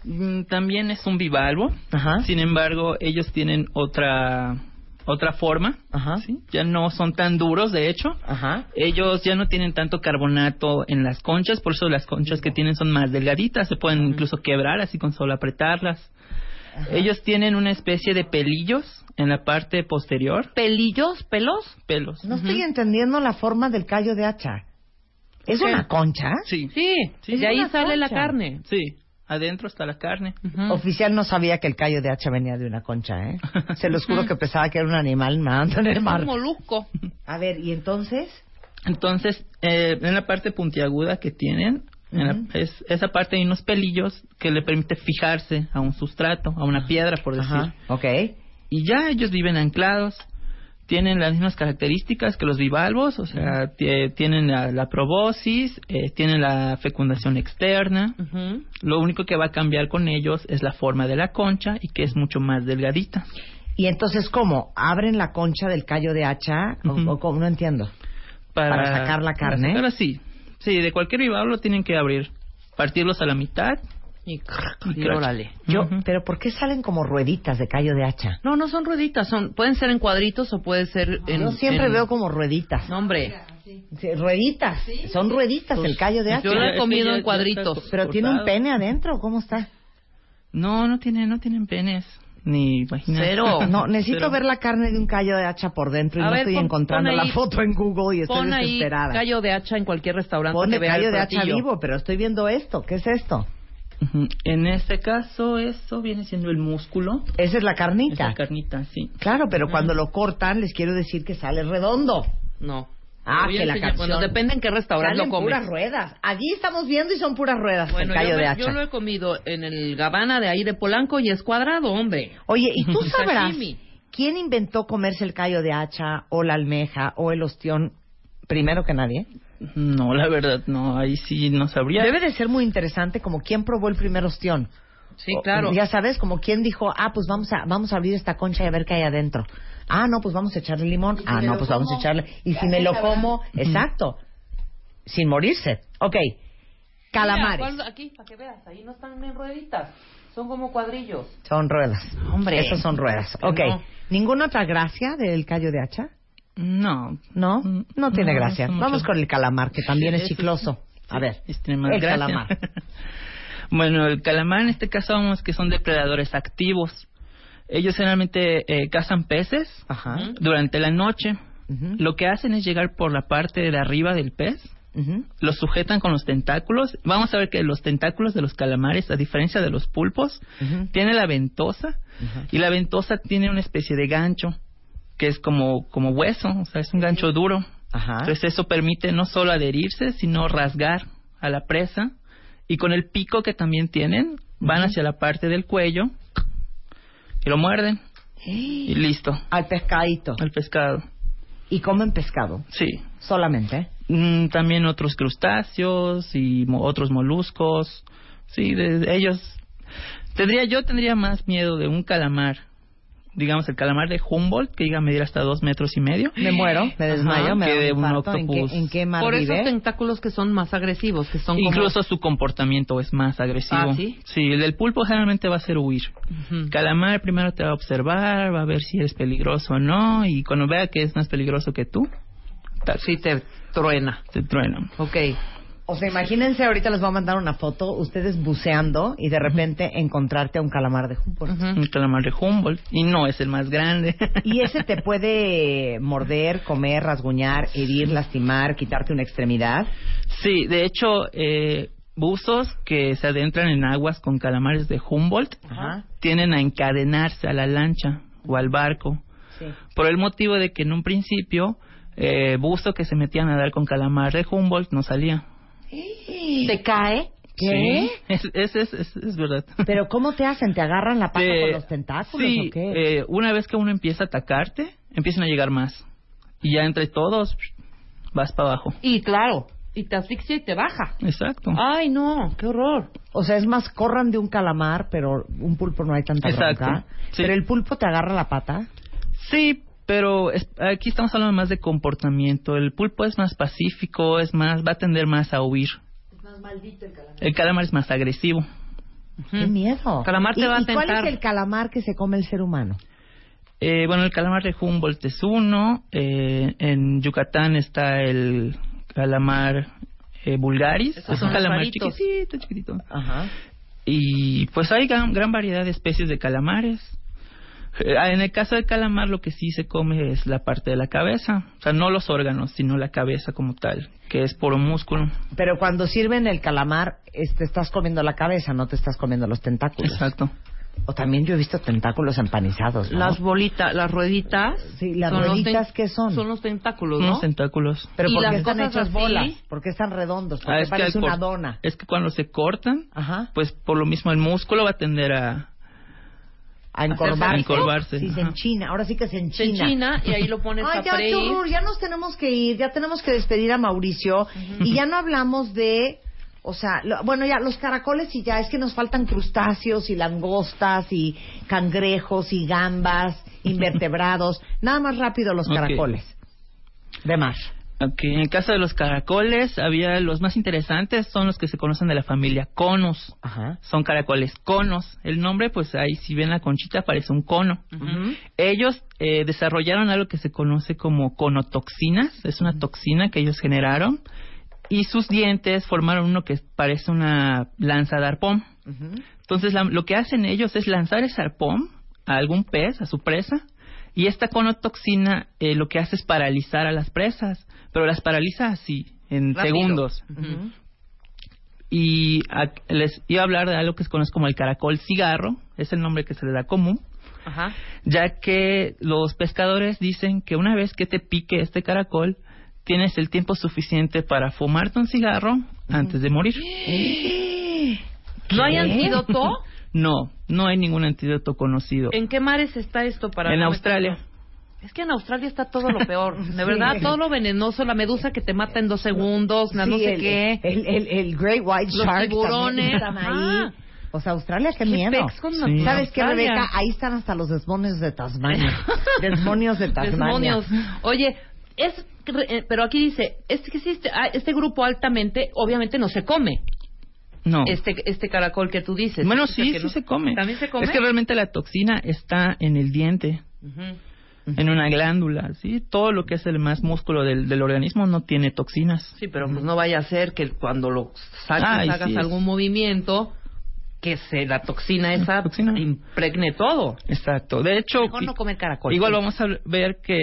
Mm, También es un bivalvo. Ajá. Sin embargo, ellos tienen otra otra forma. Ajá. ¿sí? Ya no son tan duros, de hecho. Ajá. Ellos ya no tienen tanto carbonato en las conchas, por eso las conchas que tienen son más delgaditas, se pueden incluso quebrar así con solo apretarlas. Ellos tienen una especie de pelillos en la parte posterior, ¿Pelillos? ¿Pelos? pelos. No estoy entendiendo la forma del callo de hacha. ¿Es una concha? Sí, Sí, Sí. de ahí sale la carne. sí, adentro está la carne. Oficial no sabía que el callo de hacha venía de una concha, ¿eh? Se los juro que pensaba que era un animal nadando en el Es mar. un molusco. A ver, ¿y entonces? Entonces, eh, en la parte puntiaguda que tienen, en la- es, esa parte hay unos pelillos que le permite fijarse a un sustrato, a una piedra, por decir. Ajá, ok. Y ya ellos viven anclados, tienen las mismas características que los bivalvos, o sea, tie- tienen la, la probosis, eh, tienen la fecundación externa. Lo único que va a cambiar con ellos es la forma de la concha y que es mucho más delgadita. Y entonces, ¿cómo? ¿Abren la concha del callo de hacha? No entiendo. Para sacar la carne. Para sacarla, sí. Sí, de cualquier bivalvo tienen que abrir, partirlos a la mitad. Y, Y y órale. Yo, Ujú. ¿Pero por qué salen como rueditas de callo de hacha? No, no son rueditas, son pueden ser en cuadritos o puede ser en Yo siempre en- veo como rueditas. No, hombre. Sí, rueditas. Son rueditas el callo de hacha. Yo lo he comido en cuadritos. Pero tiene un pene adentro, ¿cómo está? No, no tienen, no tienen penes ni vaginas. Cero. (laughs) No, necesito Cero. ver la carne de un callo de hacha por dentro y A no ver, estoy pon- encontrando pon ahí- la foto en Google y estoy Pon ahí desesperada. callo de hacha en cualquier restaurante vea callo el de hacha vivo, pero estoy viendo esto. ¿Qué es esto? En este caso, eso viene siendo el músculo. Esa es la Es carnita. la carnita, sí. Claro, pero cuando lo cortan les quiero decir que sale redondo. No. Ah, que la canción. Bueno, depende en qué restaurante Salen lo comes. puras ruedas. Allí estamos viendo y son puras ruedas Bueno, el callo yo, de me- hacha. yo lo he comido en el Gabana de ahí de Polanco y es cuadrado, hombre. Oye, ¿y tú (laughs) sabrás quién inventó comerse el callo de hacha o la almeja o el ostión primero que nadie? No, la verdad, no, ahí sí no sabría. Debe de ser muy interesante como quién probó el primer ostión. Sí, O- claro. Ya sabes, como quien dijo, ah, pues vamos a, vamos a abrir esta concha y a ver qué hay adentro. Ah, no, pues vamos a echarle limón. si Ah, no, pues vamos a echarle. Y si me lo como, exacto. Sin morirse. Ok. Calamares. Mira, ¿cuál- aquí, para que veas, ahí no están en rueditas. Son como cuadrillos. Son ruedas. Hombre. Esas son ruedas. Ok. no. ¿Ninguna otra gracia del callo de hacha? No. No, Mm, no tiene no, gracia. Vamos con el calamar, que también es chicloso. A ver, el gracia. calamar. (laughs) bueno, el calamar en este caso vamos que son depredadores activos. Ellos generalmente eh, cazan peces Ajá. durante la noche. Lo que hacen es llegar por la parte de arriba del pez, los sujetan con los tentáculos. Vamos a ver que los tentáculos de los calamares, a diferencia de los pulpos, Ujú. tiene la ventosa y la ventosa tiene una especie de gancho que es como, como hueso, o sea, es un gancho duro. Ajá. Entonces eso permite no solo adherirse, sino rasgar a la presa y con el pico que también tienen van Ujú. hacia la parte del cuello y lo muerden y listo, Al pescadito. al pescado. Y comen pescado. Sí. Solamente. Mm, también otros crustáceos y mo- otros moluscos. Sí, de, ellos. Tendría, yo tendría más miedo de un calamar. Digamos, el calamar de Humboldt, que llega a medir hasta dos metros y medio. Me muero, me desmayo, Ajá, me que de un infarto. ¿En qué, octopus. en qué mar Por esos vive? tentáculos que son más agresivos, que son como- Incluso su comportamiento es más agresivo. Ah, ¿sí? el del pulpo generalmente va a ser huir. Ujú. Calamar primero te va a observar, va a ver si eres peligroso o no, y cuando vea que es más peligroso que tú, tac, Sí, te truena. te truena. Ok. O sea, imagínense, ahorita les voy a mandar una foto, ustedes buceando y de repente encontrarte a un calamar de Humboldt. Un calamar de Humboldt. Y no es el más grande. (laughs) Y ese te puede morder, comer, rasguñar, herir, lastimar, quitarte una extremidad. Sí, de hecho, eh, buzos que se adentran en aguas con calamares de Humboldt Ajá. tienen a encadenarse a la lancha o al barco. Sí. Por el motivo de que en un principio, eh, buzo que se metían a dar con calamar de Humboldt no salía. ¿Se cae? ¿Qué? Sí, es, es, es, es- es verdad. (laughs) Pero ¿cómo te hacen? ¿Te agarran la pata Eh, con los tentáculos sí, o qué? eh, una vez que uno empieza a atacarte, empiezan a llegar más. Y ya entre todos, vas para abajo. Y claro, y te asfixia y te baja. Exacto. Ay, no, qué horror. O sea, es más, corran de un calamar, pero un pulpo no hay tanta Exacto, bronca. sí. Pero el pulpo te agarra la pata. Sí, pero es- aquí estamos hablando más de comportamiento. El pulpo es más pacífico, es más, va a tender más a huir. Es más maldito el calamar. El calamar es más agresivo. ¡Qué miedo! Calamar te ¿Y, va a y cuál es el calamar que se come el ser humano? Eh, bueno, el calamar de Humboldt es uno. eh, en Yucatán está el calamar eh, vulgaris. Esos es son un calamar raritos. chiquitito, chiquitito. Ajá. Y pues hay gran, gran variedad de especies de calamares. Eh, En el caso del calamar lo que sí se come es la parte de la cabeza, o sea, no los órganos, sino la cabeza como tal, que es puro músculo. Pero cuando sirven el calamar, es- te estás comiendo la cabeza, no te estás comiendo los tentáculos. Exacto. O también yo he visto tentáculos empanizados, ¿no? Las bolitas, las rueditas. Sí, las son los rueditas, ¿qué son? Son los tentáculos, ¿no? Unos tentáculos. Pero y ¿por qué las están cosas hechas así- bolas? ¿Por qué están redondos? ¿Por Ah, qué es parece una dona? Es que cuando se cortan, Ajá. pues por lo mismo el músculo va a tender a... A encorvarse. A encorvarse, Sí, se enchina. Ahora sí que se Se enchina. enchina y ahí lo pones Ay, a ya, freír. ya nos tenemos que ir, ya tenemos que despedir a Mauricio. Y ya no hablamos de, o sea, lo- bueno, ya los caracoles y ya, es que nos faltan crustáceos y langostas y cangrejos y gambas, (laughs) invertebrados. Nada más rápido los caracoles. De mar. Ok, En el caso de los caracoles, había los más interesantes, son los que se conocen de la familia conos. Ajá. Son caracoles conos. El nombre, pues ahí si ven la conchita parece un cono. Ujú. Ellos eh, desarrollaron algo que se conoce como conotoxinas, es una toxina que ellos generaron, y sus dientes formaron uno que parece una lanza de arpón. Entonces la- lo que hacen ellos es lanzar ese arpón a algún pez, a su presa, y esta conotoxina eh, lo que hace es paralizar a las presas, pero las paraliza así, en Rápido. segundos. Y a- les iba a hablar de algo que se conoce como el caracol cigarro, es el nombre que se le da común, Ajá. ya que los pescadores dicen que una vez que te pique este caracol, tienes el tiempo suficiente para fumarte un cigarro antes de morir. (gasps) ¿No hay antídoto? (laughs) No, no hay ningún antídoto conocido. ¿En qué mares está esto para En no Australia. meterlo? Es que en Australia está todo lo peor. (laughs) De Sí. verdad, todo lo venenoso, la medusa que te mata en dos segundos, la no Sí, sé el, qué. El, el, el Great White Los Shark tiburones, están ahí. O sea, Australia, qué, ¿Qué miedo. Sí. ¿Sabes qué? Rebeca? Ahí están hasta los demonios de Tasmania. (laughs) demonios de Tasmania. Demonios. Oye, es eh, pero aquí dice, es que existe ah, este grupo altamente obviamente no se come. No. Este este caracol que tú dices. bueno, sí, sí no- se come. También se come. Es que realmente la toxina está en el diente, en una glándula, ¿sí? Todo lo que es el más músculo del, del organismo no tiene toxinas. Sí, pero pues no vaya a ser que cuando lo saques Ay, hagas sí. algún movimiento que se la toxina esa Toxina. impregne todo. Exacto. De hecho, Mejor no comer caracol. igual vamos a ver que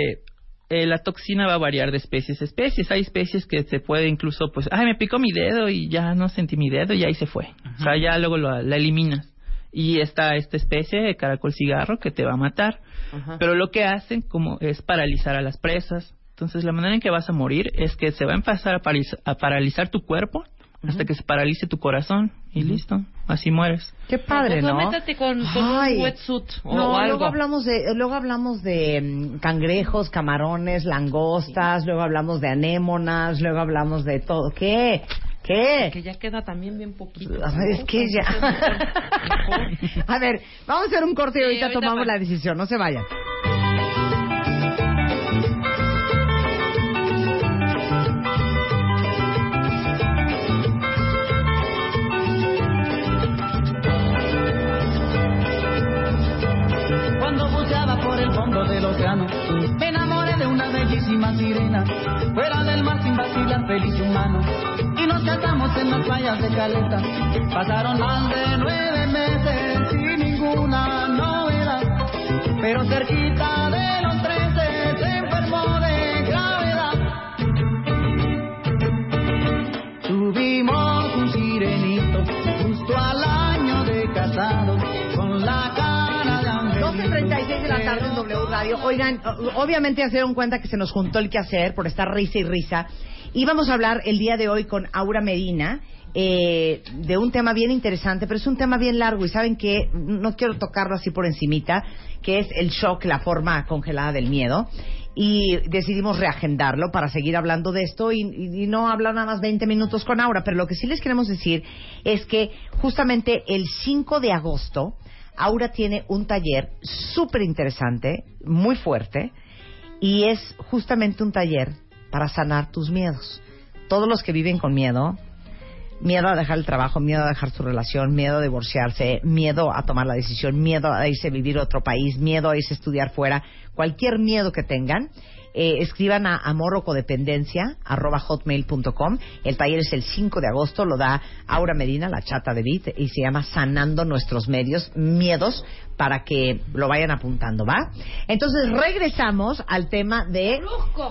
eh, la toxina va a variar de especies a especies. Hay especies que se puede incluso, pues, ay, me picó mi dedo y ya no sentí mi dedo y ahí se fue. O sea, ya luego lo- la eliminas. Y está esta especie de caracol cigarro que te va a matar. Ajá. Pero lo que hacen como es paralizar a las presas. Entonces la manera en que vas a morir es que se va a empezar a, paraliza- a paralizar tu cuerpo hasta que se paralice tu corazón y listo, así mueres. Qué padre, Pues, ¿no? métete con, con un wetsuit o, no, o algo. luego hablamos de luego hablamos de mm, cangrejos, camarones, langostas, luego hablamos de anémonas, luego hablamos de todo. ¿Qué? ¿Qué? Que ya queda también bien poquito. A ver, es que ya. (laughs) a ver, vamos a hacer un corte y Sí, ahorita, ahorita tomamos va. la decisión. No se vayan. Del océano, me enamoré de una bellísima sirena. fuera del mar sin vacilar, feliz humano. Y nos casamos en las playas de Caleta. Pasaron más de nueve meses sin ninguna novedad, pero cerquita Radio. Oigan, obviamente ya se dieron cuenta que se nos juntó el quehacer por estar risa y risa. Y vamos a hablar el día de hoy con Aura Medina eh, de un tema bien interesante, pero es un tema bien largo y saben que no quiero tocarlo así por encimita, que es el shock, la forma congelada del miedo. Y decidimos reagendarlo para seguir hablando de esto y, y- y no hablar nada más 20 minutos con Aura. Pero lo que sí les queremos decir es que justamente el 5 de agosto Aura tiene un taller súper interesante, muy fuerte, y es justamente un taller para sanar tus miedos. Todos los que viven con miedo, miedo a dejar el trabajo, miedo a dejar su relación, miedo a divorciarse, miedo a tomar la decisión, miedo a irse a vivir a otro país, miedo a irse a estudiar fuera, cualquier miedo que tengan, eh, escriban a amor o codependencia arroba hotmail.com. El taller es el 5 de agosto, lo da Aura Medina, la chata de Bit, y se llama Sanando Nuestros Medios, Miedos, para que lo vayan apuntando, ¿va? Entonces regresamos al tema de...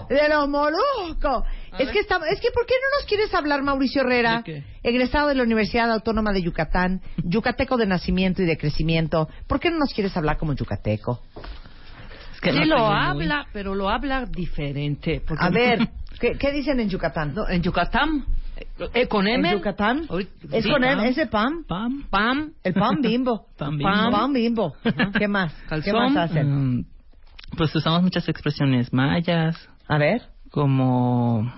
De los moluscos. Es que, estamos, es que, ¿por qué no nos quieres hablar, Mauricio Herrera? Egresado de la Universidad Autónoma de Yucatán, yucateco de nacimiento y de crecimiento. ¿Por qué no nos quieres hablar como yucateco? Que sí no lo soy muy- habla, pero lo habla diferente. porque- A ver, ¿qué, qué dicen en Yucatán? No, en Yucatán, eh, con M. ¿En Yucatán? ¿Es sí, con pam, M? ¿Ese PAM? Pam. Pam. El PAM (laughs) bimbo. Pam. PAM bimbo. ¿Qué más? ¿Qué Calzón. más hacen? Mm, Pues usamos muchas expresiones mayas, A ver. como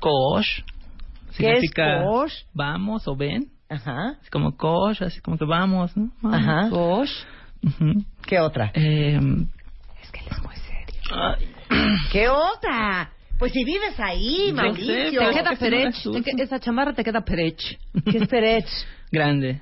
kosh. ¿Qué es kosh? Vamos o ven. Ajá. Es como kosh, así como que vamos, ¿no? Vamos. Ajá. Gosh. Ujú. ¿Qué otra? Eh, que él es muy serio. ay, (clears throat) ¿Qué otra? Pues si vives ahí, Yo Mauricio. Te queda perech. que- esa chamarra te queda perech. ¿Qué es perech? (laughs) grande.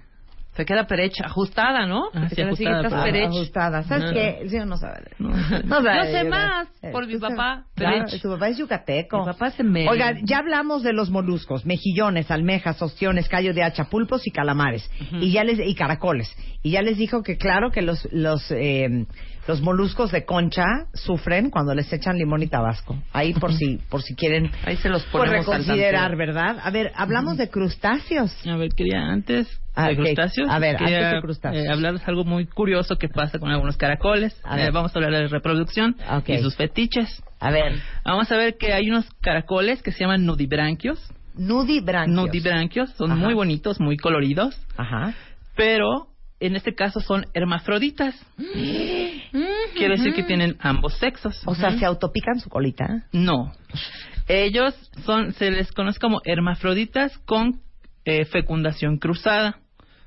Te queda perech ajustada, ¿no? Ah, sí, ajustada, estás perech. Ajustada. ¿Sabes No. qué? El señor no sabe. No, No sabe. Yo sé más, Eh, por mi papá, Claro, perech. tu papá es yucateco. Mi papá es en medio. Oigan, ya hablamos de los moluscos, mejillones, almejas, ostiones, callo de hacha, pulpos y calamares y ya les y caracoles. Y ya les dijo que claro que los los eh, los moluscos de concha sufren cuando les echan limón y tabasco. Ahí por si por si quieren Ahí se los pues, reconsiderar. ¿verdad? A ver, hablamos de crustáceos. A ver, quería antes Ah, de crustáceos. A ver, quería, antes de crustáceos. eh, hablarles algo muy curioso que pasa con algunos caracoles. A Eh, ver. vamos a hablar de reproducción y sus fetiches. A ver, Vamos a ver que hay unos caracoles que se llaman nudibranquios. nudibranquios. Nudibranquios son Ajá. muy bonitos, muy coloridos, Ajá. pero en este caso son hermafroditas. (gasps) Quiere decir que tienen ambos sexos. O sea, se autopican su colita. No. Ellos son, se les conoce como hermafroditas con eh, fecundación cruzada.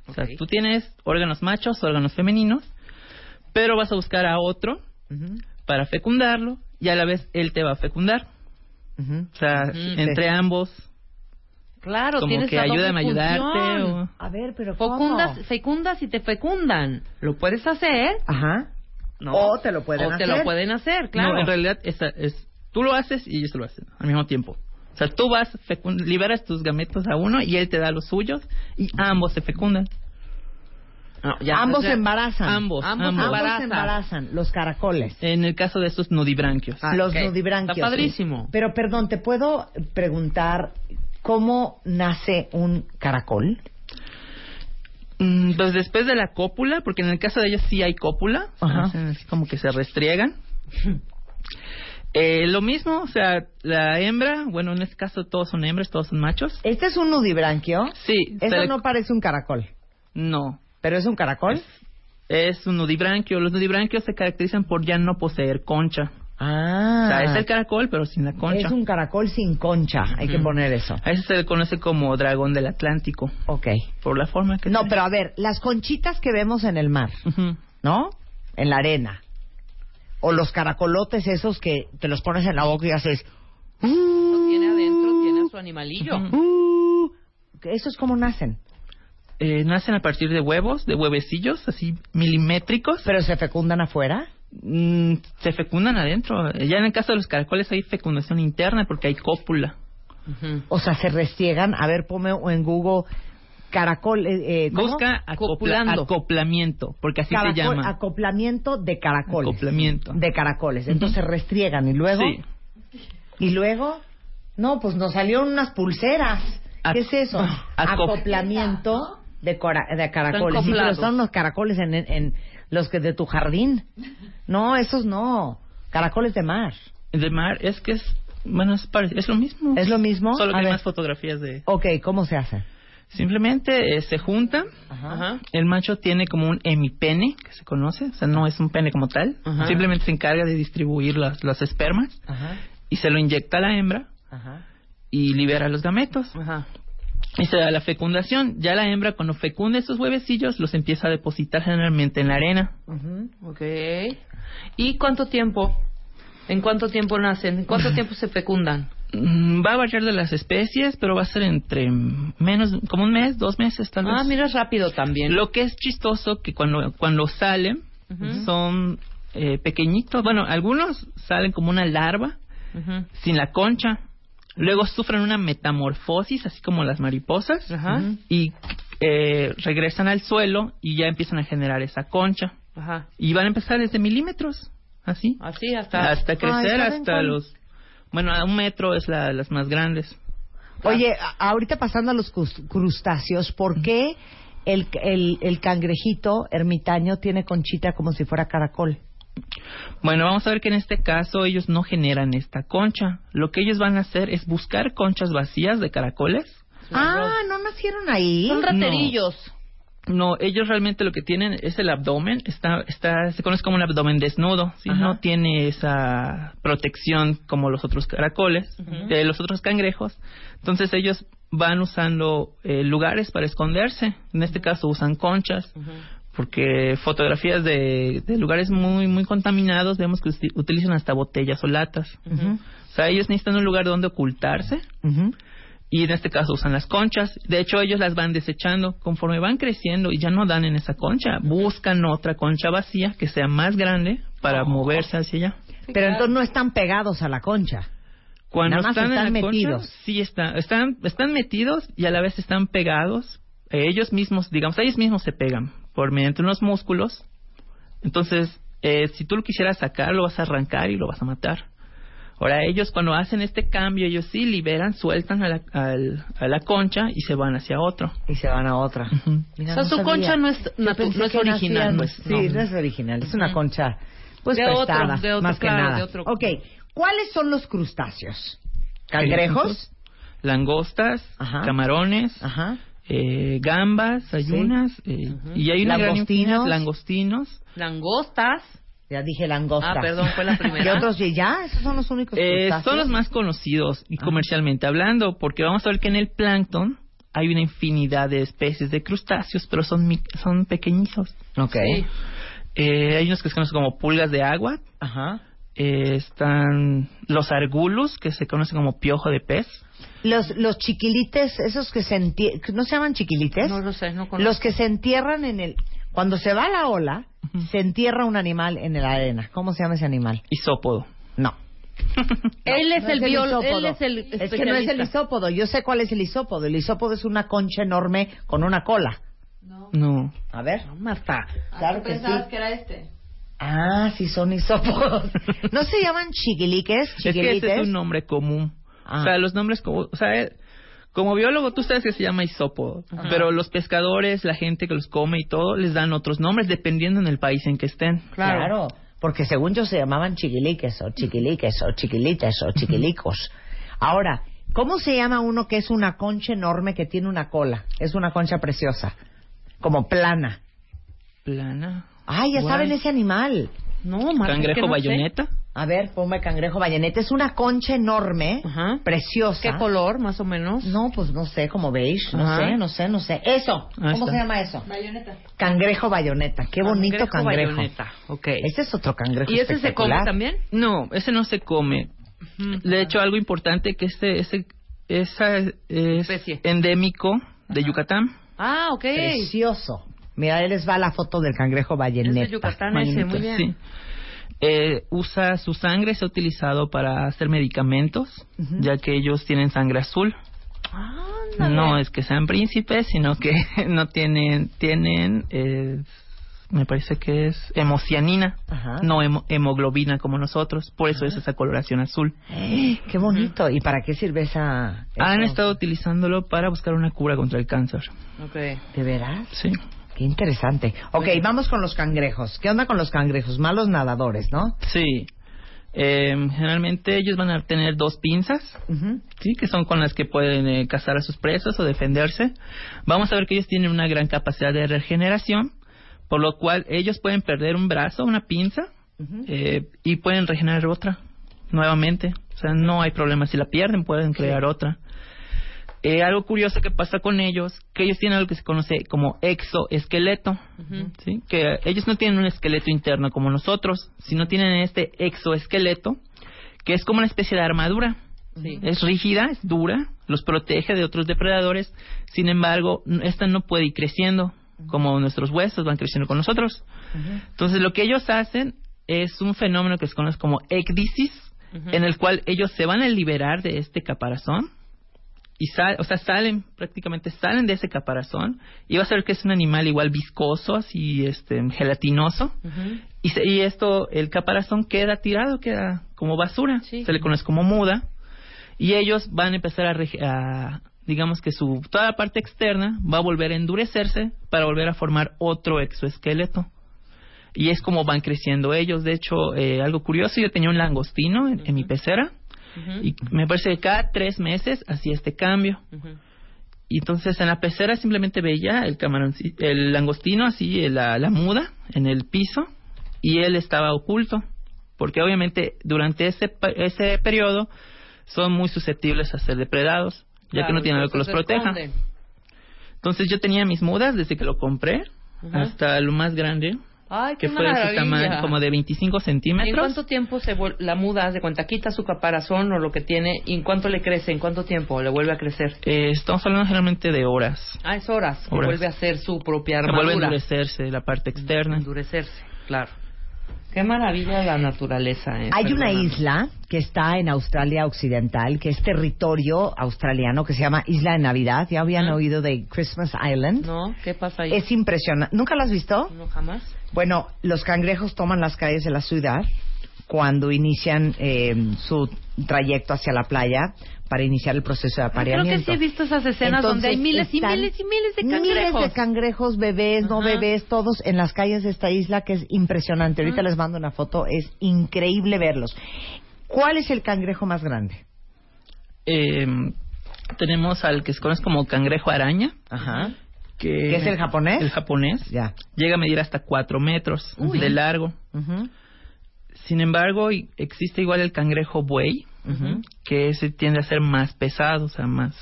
O sea, tú tienes órganos machos, órganos femeninos, pero vas a buscar a otro para fecundarlo y a la vez él te va a fecundar. O sea, entre ambos, Claro, como tienes que ayúdame a ayudarte. O... A ver, pero. Fecundas, fecundas y te fecundan. Lo puedes hacer. Ajá. ¿no? O te lo pueden o te hacer. lo pueden hacer, claro. No, en realidad esa es, tú lo haces y ellos lo hacen al mismo tiempo. O sea, tú vas, fecun- liberas tus gametos a uno y él te da los suyos y ambos se fecundan. No, ya, ambos o sea, embarazan. ambos, ambos ambos. Embarazan. embarazan. Los caracoles. En el caso de estos nudibranquios. Ah, los ok. nudibranquios. Está padrísimo. Pero perdón, ¿te puedo preguntar cómo nace un caracol? Mm, Pues después de la cópula, porque en el caso de ellos sí hay cópula, o sea, Ajá. como que se restriegan. (laughs) Eh, lo mismo, o sea, la hembra, bueno, en este caso todos son hembras, todos son machos. Este es un nudibranquio. Sí, Eso le- no parece un caracol. no, ¿Pero es un caracol? es un nudibranquio. Los nudibranquios se caracterizan por ya no poseer concha. Ah. O sea, es el caracol, pero sin la concha. Es un caracol sin concha. Hay que poner eso. A ese se le conoce como dragón del Atlántico, Ok. por la forma que No, tiene. pero a ver, las conchitas que vemos en el mar, Ujú. ¿no? En la arena. O los caracolotes esos que te los pones en la boca y haces... Lo tiene adentro, tiene a su animalillo. Ujú. "Uh". ¿Esos cómo nacen? Eh, nacen a partir de huevos, de huevecillos, así milimétricos. ¿Pero se fecundan afuera? Mm, se fecundan adentro. Ya en el caso de los caracoles hay fecundación interna porque hay cópula. O sea, se restriegan. A ver, ponme en Google caracol. eh, eh, ¿cómo? Busca acopla- acoplamiento, porque así Caracol- se llama. Acoplamiento de caracoles. Acoplamiento. De caracoles. Entonces se restriegan y luego. Sí. Y luego. No, pues nos salieron unas pulseras. ¿Qué es eso? (laughs) acop- Acoplamiento de, cora- de caracoles. Sí, pero son los caracoles en, en- en los que de tu jardín. No, esos no. Caracoles de mar. De mar es que es, bueno, es, es lo mismo. ¿Es lo mismo? Solo A que hay ver. más fotografías de... Ok, ¿cómo se hace? Simplemente eh, se junta, Ajá. el macho tiene como un hemipene, que se conoce, o sea, no es un pene como tal, Ajá. simplemente se encarga de distribuir las, las espermas Ajá, y se lo inyecta a la hembra ajá. y libera los gametos. Y se da la fecundación. Ya la hembra cuando fecunda esos huevecillos los empieza a depositar generalmente en la arena. Ok. ¿Y cuánto tiempo? ¿En cuánto tiempo nacen? ¿En cuánto (laughs) tiempo se fecundan? Mm, Va a variar de las especies, pero va a ser entre menos, como un mes, dos meses tal vez. Ah, mira, rápido también. Lo que es chistoso que cuando cuando salen son eh, pequeñitos. Bueno, algunos salen como una larva sin la concha. Luego sufren una metamorfosis, así como las mariposas, Ajá. y eh, regresan al suelo y ya empiezan a generar esa concha. Ajá. Y van a empezar desde milímetros, así, Así hasta... hasta crecer ¿saben hasta cuál? los... Bueno, a un metro es la, las más grandes. Oye, a- ahorita pasando a los crus- crustáceos, ¿por qué el, el, el cangrejito ermitaño tiene conchita como si fuera caracol? Bueno, vamos a ver que en este caso ellos no generan esta concha. Lo que ellos van a hacer es buscar conchas vacías de caracoles. Ah, ¿no nacieron ahí? Son raterillos. No, ellos realmente lo que tienen es el abdomen, está, está, se conoce como un abdomen desnudo, ¿sí? No tiene esa protección como los otros caracoles, eh, los otros cangrejos. Entonces ellos van usando eh, lugares para esconderse. En este caso usan conchas, porque fotografías de, de lugares muy muy contaminados vemos que utilizan hasta botellas o latas. O sea, ellos necesitan un lugar donde ocultarse y en este caso usan las conchas. De hecho, ellos las van desechando conforme van creciendo y ya no dan en esa concha. Buscan otra concha vacía que sea más grande para moverse hacia allá. Pero entonces no están pegados a la concha. Cuando Nada más están, están en la metidos. concha, sí están, están, están metidos y a la vez están pegados. Ellos mismos, digamos, ellos mismos se pegan por mediante unos músculos. Entonces, eh, si tú lo quisieras sacar, lo vas a arrancar y lo vas a matar. Ahora, ellos cuando hacen este cambio, ellos sí liberan, sueltan a la, al- a la concha y se van hacia otro. Y se van a otra. Mira, O sea, no su sabía. concha no es, no que original, pues. Sí, no. es original. Es una concha, pues De otro, prestada, de otro, más que claro, nada. de otro. Ok, ¿cuáles son los crustáceos? ¿Cangrejos? Langostas, Ajá. camarones, Ajá. Eh, gambas, ayunas, eh, y hay una gran Langostinos. langostinos. Langostas. Ya dije langosta. Ah, perdón, fue la (laughs) primera. ¿Y otros? ¿Ya? ¿Esos son los únicos Eh, son los más conocidos y comercialmente hablando, porque vamos a ver que en el plancton hay una infinidad de especies de crustáceos, pero son mi- son pequeñitos. Ok. Sí. Eh, hay unos que se conocen como pulgas de agua, Ajá. Eh, están los argulus, que se conocen como piojo de pez. Los, los chiquilites, esos que se entierran, ¿no se llaman chiquilites? No lo sé, no conozco. Los que se entierran en el... Cuando se va la ola, se entierra un animal en la arena. ¿Cómo se llama ese animal? Isópodo. No. (laughs) Él es No el biólogo, es el Es que no es el isópodo. Yo sé cuál es el isópodo. El isópodo es una concha enorme con una cola. No. A ver. No, Marta. Claro que sí. que era este? Ah, sí son isópodos. (laughs) ¿No se llaman chiquiliques? Es que ese Chiquilites. es un nombre común. Ah. O sea, los nombres como, o sea, eh, como biólogo tú sabes que se llama isópodo, pero los pescadores, la gente que los come y todo, les dan otros nombres dependiendo en el país en que estén. Claro. Porque según yo se llamaban chiquiliques o chiquiliques o chiquilites o chiquilicos. (laughs) Ahora, ¿cómo se llama uno que es una concha enorme que tiene una cola? Es una concha preciosa. Como plana. Plana. Ay, ya Guay. saben ese animal. No, Marta. es Cangrejo que no sé. bayoneta. A ver, ponme cangrejo bayoneta. Es una concha enorme, Ajá. preciosa. ¿Qué color, más o menos? No, pues no sé, como beige, no Ajá. sé, no sé, no sé. Eso, Ahí ¿cómo está. se llama eso? Cangrejo bayoneta. Qué bonito cangrejo. bayoneta. Ok. Este es otro cangrejo ¿Y ese se come también? No, ese no se come. De hecho, algo importante que ese, ese esa es Especie. endémico de Yucatán. Ah, ok. Precioso. Mira, ahí les va la foto del cangrejo Es bayoneta. de Yucatán ese, muy bien. Sí. Eh, usa su sangre, se ha utilizado para hacer medicamentos, ya que ellos tienen sangre azul. No es que sean príncipes, sino que (laughs) no tienen, tienen, eh, me parece que es hemocianina, Ajá. no hemo- hemoglobina como nosotros, por eso es esa coloración azul. Qué bonito. ¿Y para qué sirve esa? Han estado utilizándolo para buscar una cura contra el cáncer. Okay. ¿De veras? Sí. Qué interesante. Ok, vamos con los cangrejos. ¿Qué onda con los cangrejos? Malos nadadores, ¿no? Sí. Eh, generalmente ellos van a tener dos pinzas, sí, que son con las que pueden eh, cazar a sus presas o defenderse. Vamos a ver que ellos tienen una gran capacidad de regeneración, por lo cual ellos pueden perder un brazo, una pinza, eh, y pueden regenerar otra nuevamente. O sea, no hay problema. Si la pierden, pueden crear otra. Eh, algo curioso que pasa con ellos, que ellos tienen algo que se conoce como exoesqueleto, ¿sí? que ellos no tienen un esqueleto interno como nosotros, sino tienen este exoesqueleto, que es como una especie de armadura. Sí. Es rígida, es dura, los protege de otros depredadores, sin embargo, esta no puede ir creciendo, como nuestros huesos van creciendo con nosotros. Entonces, lo que ellos hacen es un fenómeno que se conoce como ecdisis, en el cual ellos se van a liberar de este caparazón y sal, o sea, salen, prácticamente salen de ese caparazón y vas a ver que es un animal igual viscoso, así este gelatinoso. y, se- y esto, el caparazón queda tirado, queda como basura, Sí. se le conoce como muda y ellos van a empezar a, a, digamos que su toda la parte externa va a volver a endurecerse para volver a formar otro exoesqueleto. Y es como van creciendo ellos. De hecho, eh, algo curioso, yo tenía un langostino en, en mi pecera y me parece que cada tres meses hacía este cambio. Y entonces en la pecera simplemente veía el camarón, el langostino así, la, la muda en el piso y él estaba oculto. Porque obviamente durante ese, ese periodo son muy susceptibles a ser depredados, ya que no tienen algo que los proteja. Entonces yo tenía mis mudas desde que lo compré hasta lo más grande, Ay, qué que fue de su maravilla. tamaño como de 25 ¿Y en centímetros. cuánto tiempo se la muda de cuenta? Quita su caparazón o lo que tiene y en cuánto le crece, en cuánto tiempo le vuelve a crecer. Eh, estamos hablando generalmente de horas. Ah, es horas. que Horas. vuelve a hacer su propia Se vuelve a armadura. endurecerse la parte externa. Endurecerse, claro. Qué maravilla la naturaleza. eh, Hay una perdóname. isla que está en Australia Occidental, que es territorio australiano, que se llama Isla de Navidad. ¿Ya habían Ah. oído de Christmas Island? ¿No? ¿Qué pasa ahí? Es impresionante. ¿Nunca lo has visto? No, jamás. Bueno, los cangrejos toman las calles de la ciudad cuando inician eh, su trayecto hacia la playa para iniciar el proceso de Ah, Creo apareamiento. que sí he visto esas escenas donde hay miles y miles y miles de cangrejos. Miles de cangrejos, bebés, no bebés, todos en las calles de esta isla, que es impresionante. Ahorita les mando una foto, es increíble verlos. ¿Cuál es el cangrejo más grande? Eh, tenemos al que se conoce como cangrejo araña. Ajá. Que, ¿Que es el japonés? El japonés. Ya. Llega a medir hasta 4 metros Uy. de largo. Sin embargo, existe igual el cangrejo buey, que ese tiende a ser más pesado, o sea, más,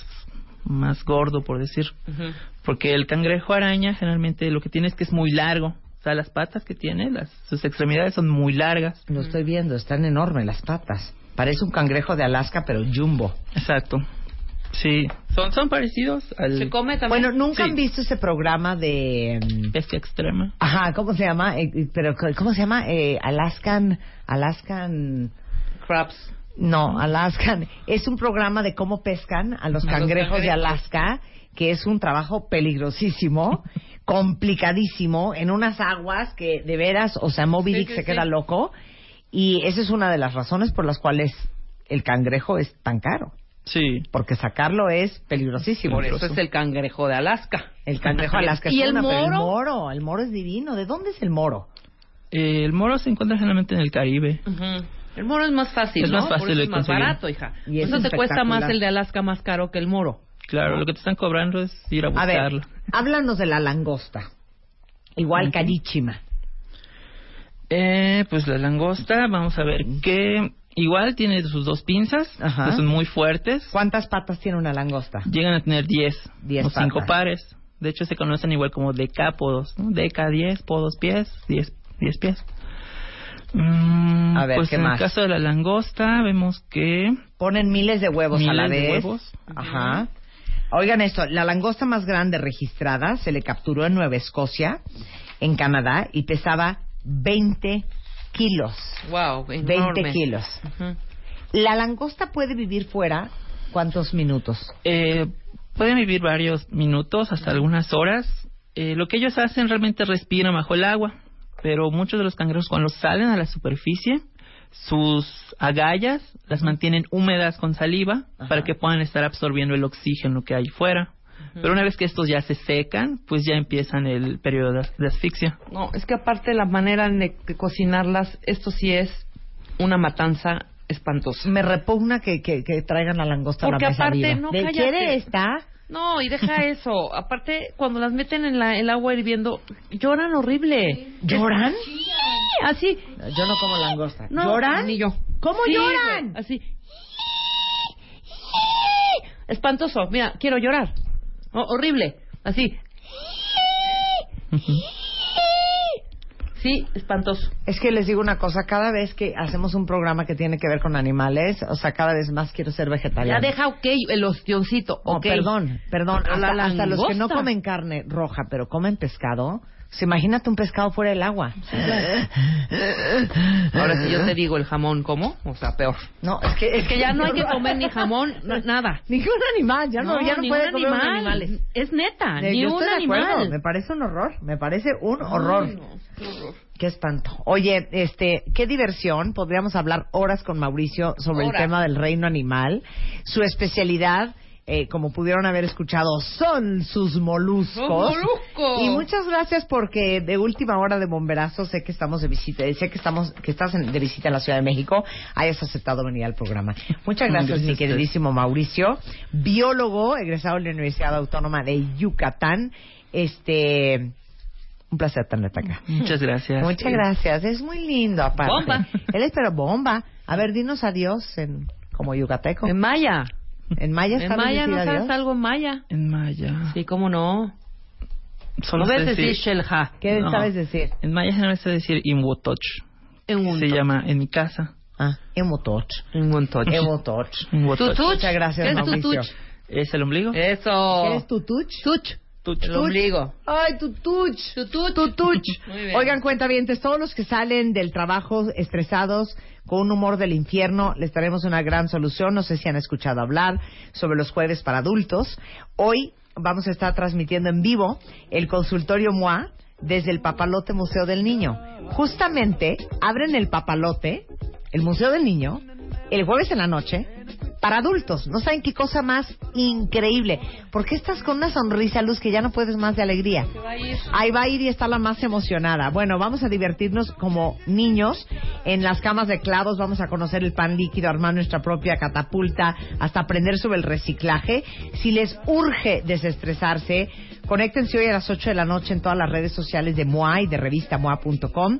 más gordo, por decir. Porque el cangrejo araña generalmente lo que tiene es que es muy largo. O sea, las patas que tiene, las, sus extremidades son muy largas. Lo estoy viendo, están enormes las patas. Parece un cangrejo de Alaska, pero jumbo. Exacto. Sí, son, son parecidos al ¿Se come también? Bueno, ¿nunca Sí. han visto ese programa de... mm, pesca extrema. Ajá, ¿cómo se llama? Eh, eh, pero, ¿cómo se llama? Eh, Alaskan... Alaskan... Crabs. No, Alaskan. Es un programa de cómo pescan a los A los cangrejos de. Alaska, que es un trabajo peligrosísimo, (laughs) complicadísimo, en unas aguas que de veras, o sea, Moby Dick sí, se sí. queda loco. Y esa es una de las razones por las cuales el cangrejo es tan caro. Sí. Porque sacarlo es peligrosísimo. Por eso es el cangrejo de Alaska. El cangrejo Alaska es (laughs) ¿Y el una, pero el moro? moro, el moro es divino. ¿De dónde es el moro? Eh, el moro se encuentra generalmente en el Caribe. El moro es más fácil, Es ¿no? más fácil Por eso de es más conseguir. barato, hija. Y eso te cuesta más el de Alaska más caro que el moro. Claro, lo que te están cobrando es ir a A ver, buscarlo. háblanos de la langosta. Igual carísima. Eh, pues la langosta, vamos a ver que igual tiene sus dos pinzas, Ajá. que son muy fuertes. ¿Cuántas patas tiene una langosta? Llegan a tener 10 Diez o 5 patas. pares. De hecho, se conocen igual como decápodos, ¿no? Deca 10, podos pies, 10 10 pies. Mm, A ver, pues ¿qué en más? el caso de la langosta vemos que Ponen miles de huevos a la Miles de vez. huevos. Ajá. Oigan esto, la langosta más grande registrada se le capturó en Nueva Escocia, en Canadá, y pesaba 20 kilos. Wow, 20 enorme. kilos. Ujú. ¿La langosta puede vivir fuera cuántos minutos? Eh, pueden vivir varios minutos, hasta algunas horas. Eh, lo que ellos hacen realmente respiran bajo el agua, pero muchos de los cangrejos cuando salen a la superficie, sus agallas las mantienen húmedas con saliva para que puedan estar absorbiendo el oxígeno que hay fuera. Pero una vez que estos ya se secan, pues ya empiezan el periodo de, de asfixia. No, es que aparte la manera de, de cocinarlas, esto sí es una matanza espantosa. Me repugna que, que, que traigan la langosta Porque a la mesa aparte, viva. no, ¿De cállate. quiere esta? No, y deja (laughs) eso. Aparte, cuando las meten en la, el agua hirviendo, lloran horrible. ¿Lloran? Sí, así. Yo no como langosta. No, ¿Lloran? Ni yo. ¿Cómo Sí, lloran? Así. Espantoso. Mira, quiero llorar. Oh, horrible. Así. Sí, espantoso. Es que les digo una cosa, cada vez que hacemos un programa que tiene que ver con animales, o sea, cada vez más quiero ser Ya vegetariana. deja, ok, el ostioncito. No, ok. perdón, perdón. Hasta, la hasta los que no comen carne roja, pero comen pescado, se imagínate un pescado fuera del agua. Ahora, si yo te digo el jamón, ¿cómo? O sea, peor. No, es que, Es que ya no hay (laughs) que comer ni jamón, na- nada. Ningún animal, ya no, ya no puede comer animal. animales. Es neta, Eh, ni yo un estoy de animal. acuerdo, me parece un horror, me parece un horror. Ay, no, qué horror. Qué espanto. Oye, este, qué diversión. Podríamos hablar horas con Mauricio sobre el tema del reino animal. Su especialidad, eh, como pudieron haber escuchado, son sus moluscos. ¡Los moluscos! Y muchas gracias porque de última hora de bomberazo sé que estamos de visita, sé que estamos, que estás en- de visita en la Ciudad de México, hayas aceptado venir al programa. Muchas gracias, Gracias mi queridísimo Mauricio, biólogo, egresado de la Universidad Autónoma de Yucatán. Este, un placer tenerte acá. Muchas gracias. Muchas gracias. Es muy lindo, aparte. Bomba. Él es pero bomba. A ver, dinos adiós en, como yucateco. En maya. En maya En sabes maya, ¿no sabes algo en maya? En maya. Sí, cómo no. Solo No sé ves decir decir- shelja. ¿Qué No. sabes decir? En maya se sé decir imwotoch. En un Se llama en mi casa. Ah, emotoch. En un tocho. Emotoch. Imwotoch. Tutuch. Muchas gracias, ¿Qué es Mauricio. tutuch? ¿Es el ombligo? Eso. ¿Qué es tutuch? Tuch. Tuch. El ombligo. Ay, tutuch. Tutuch. Tutuch. (laughs) Muy bien. Oigan, cuentavientes, todos los que salen del trabajo estresados, con un humor del infierno, les traemos una gran solución. No sé si han escuchado hablar sobre los jueves para adultos. Hoy vamos a estar transmitiendo en vivo el consultorio MOA desde el Papalote Museo del Niño. Justamente abren el Papalote, el Museo del Niño, el jueves en la noche para adultos. No saben qué cosa más increíble. ¿Por qué estás con una sonrisa, Luz, que ya no puedes más de alegría? Ahí va a ir y está la más emocionada. Bueno, vamos a divertirnos como niños en las camas de clavos. Vamos a conocer el pan líquido, armar nuestra propia catapulta, hasta aprender sobre el reciclaje. Si les urge desestresarse, conéctense hoy a las 8 de la noche en todas las redes sociales de MOA y de revista MOA.com.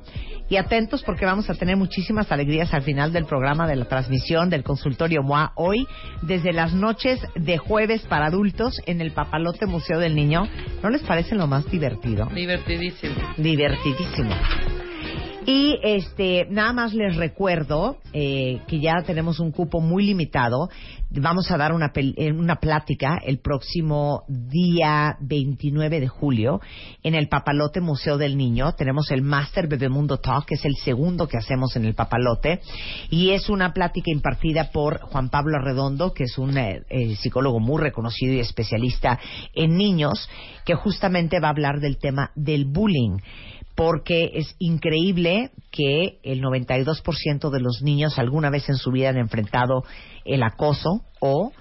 Y atentos porque vamos a tener muchísimas alegrías al final del programa de la transmisión del consultorio MOA hoy, desde las noches de jueves para adultos en el Papalote Museo del Niño. ¿No les parece lo más divertido? Divertidísimo. divertidísimo. Y este, nada más les recuerdo eh, que ya tenemos un cupo muy limitado. Vamos a dar una, pel- eh, una plática el próximo día 29 de julio en el Papalote Museo del Niño. Tenemos el Master Bebemundo Talk, que es el segundo que hacemos en el Papalote. Y es una plática impartida por Juan Pablo Arredondo, que es un eh, eh, psicólogo muy reconocido y especialista en niños, que justamente va a hablar del tema del bullying porque es increíble que el 92% de los niños alguna vez en su vida han enfrentado el acoso o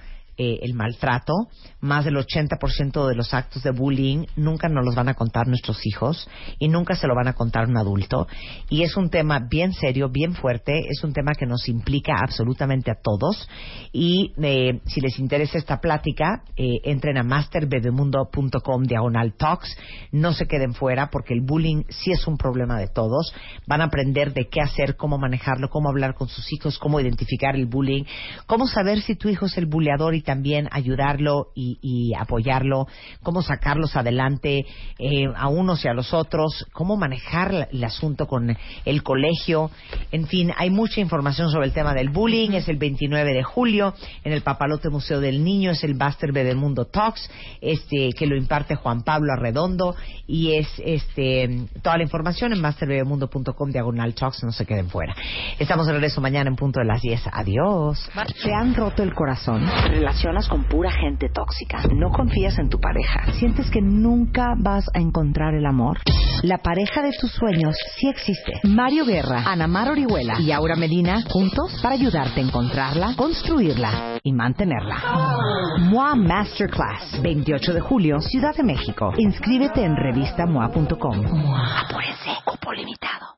eh, el maltrato, más del 80% de los actos de bullying nunca nos los van a contar nuestros hijos y nunca se lo van a contar un adulto. Y es un tema bien serio, bien fuerte, es un tema que nos implica absolutamente a todos. Y eh, si les interesa esta plática, eh, entren a masterbebemundo.com diagonal talks. No se queden fuera porque el bullying sí es un problema de todos. Van a aprender de qué hacer, cómo manejarlo, cómo hablar con sus hijos, cómo identificar el bullying, cómo saber si tu hijo es el buleador y también ayudarlo y, y apoyarlo, cómo sacarlos adelante eh, a unos y a los otros, cómo manejar el asunto con el colegio. En fin, hay mucha información sobre el tema del bullying. Es el 29 de julio en el Papalote Museo del Niño. Es el Buster Bebemundo Talks, este, que lo imparte Juan Pablo Arredondo. Y es este, toda la información en masterbebemundo.com diagonal talks. No se queden fuera. Estamos de regreso mañana en punto de las 10. Adiós. ¿Te han roto el corazón? ¿Te relacionas con pura gente tóxica? ¿No confías en tu pareja? ¿Sientes que nunca vas a encontrar el amor? La pareja de tus sueños sí existe. Mario Guerra, Ana Mar Orihuela y Aura Medina juntos para ayudarte a encontrarla, construirla y mantenerla. MOA Masterclass, 28 de julio, Ciudad de México. Inscríbete en revistamoa.com. Apúrense, cupo limitado.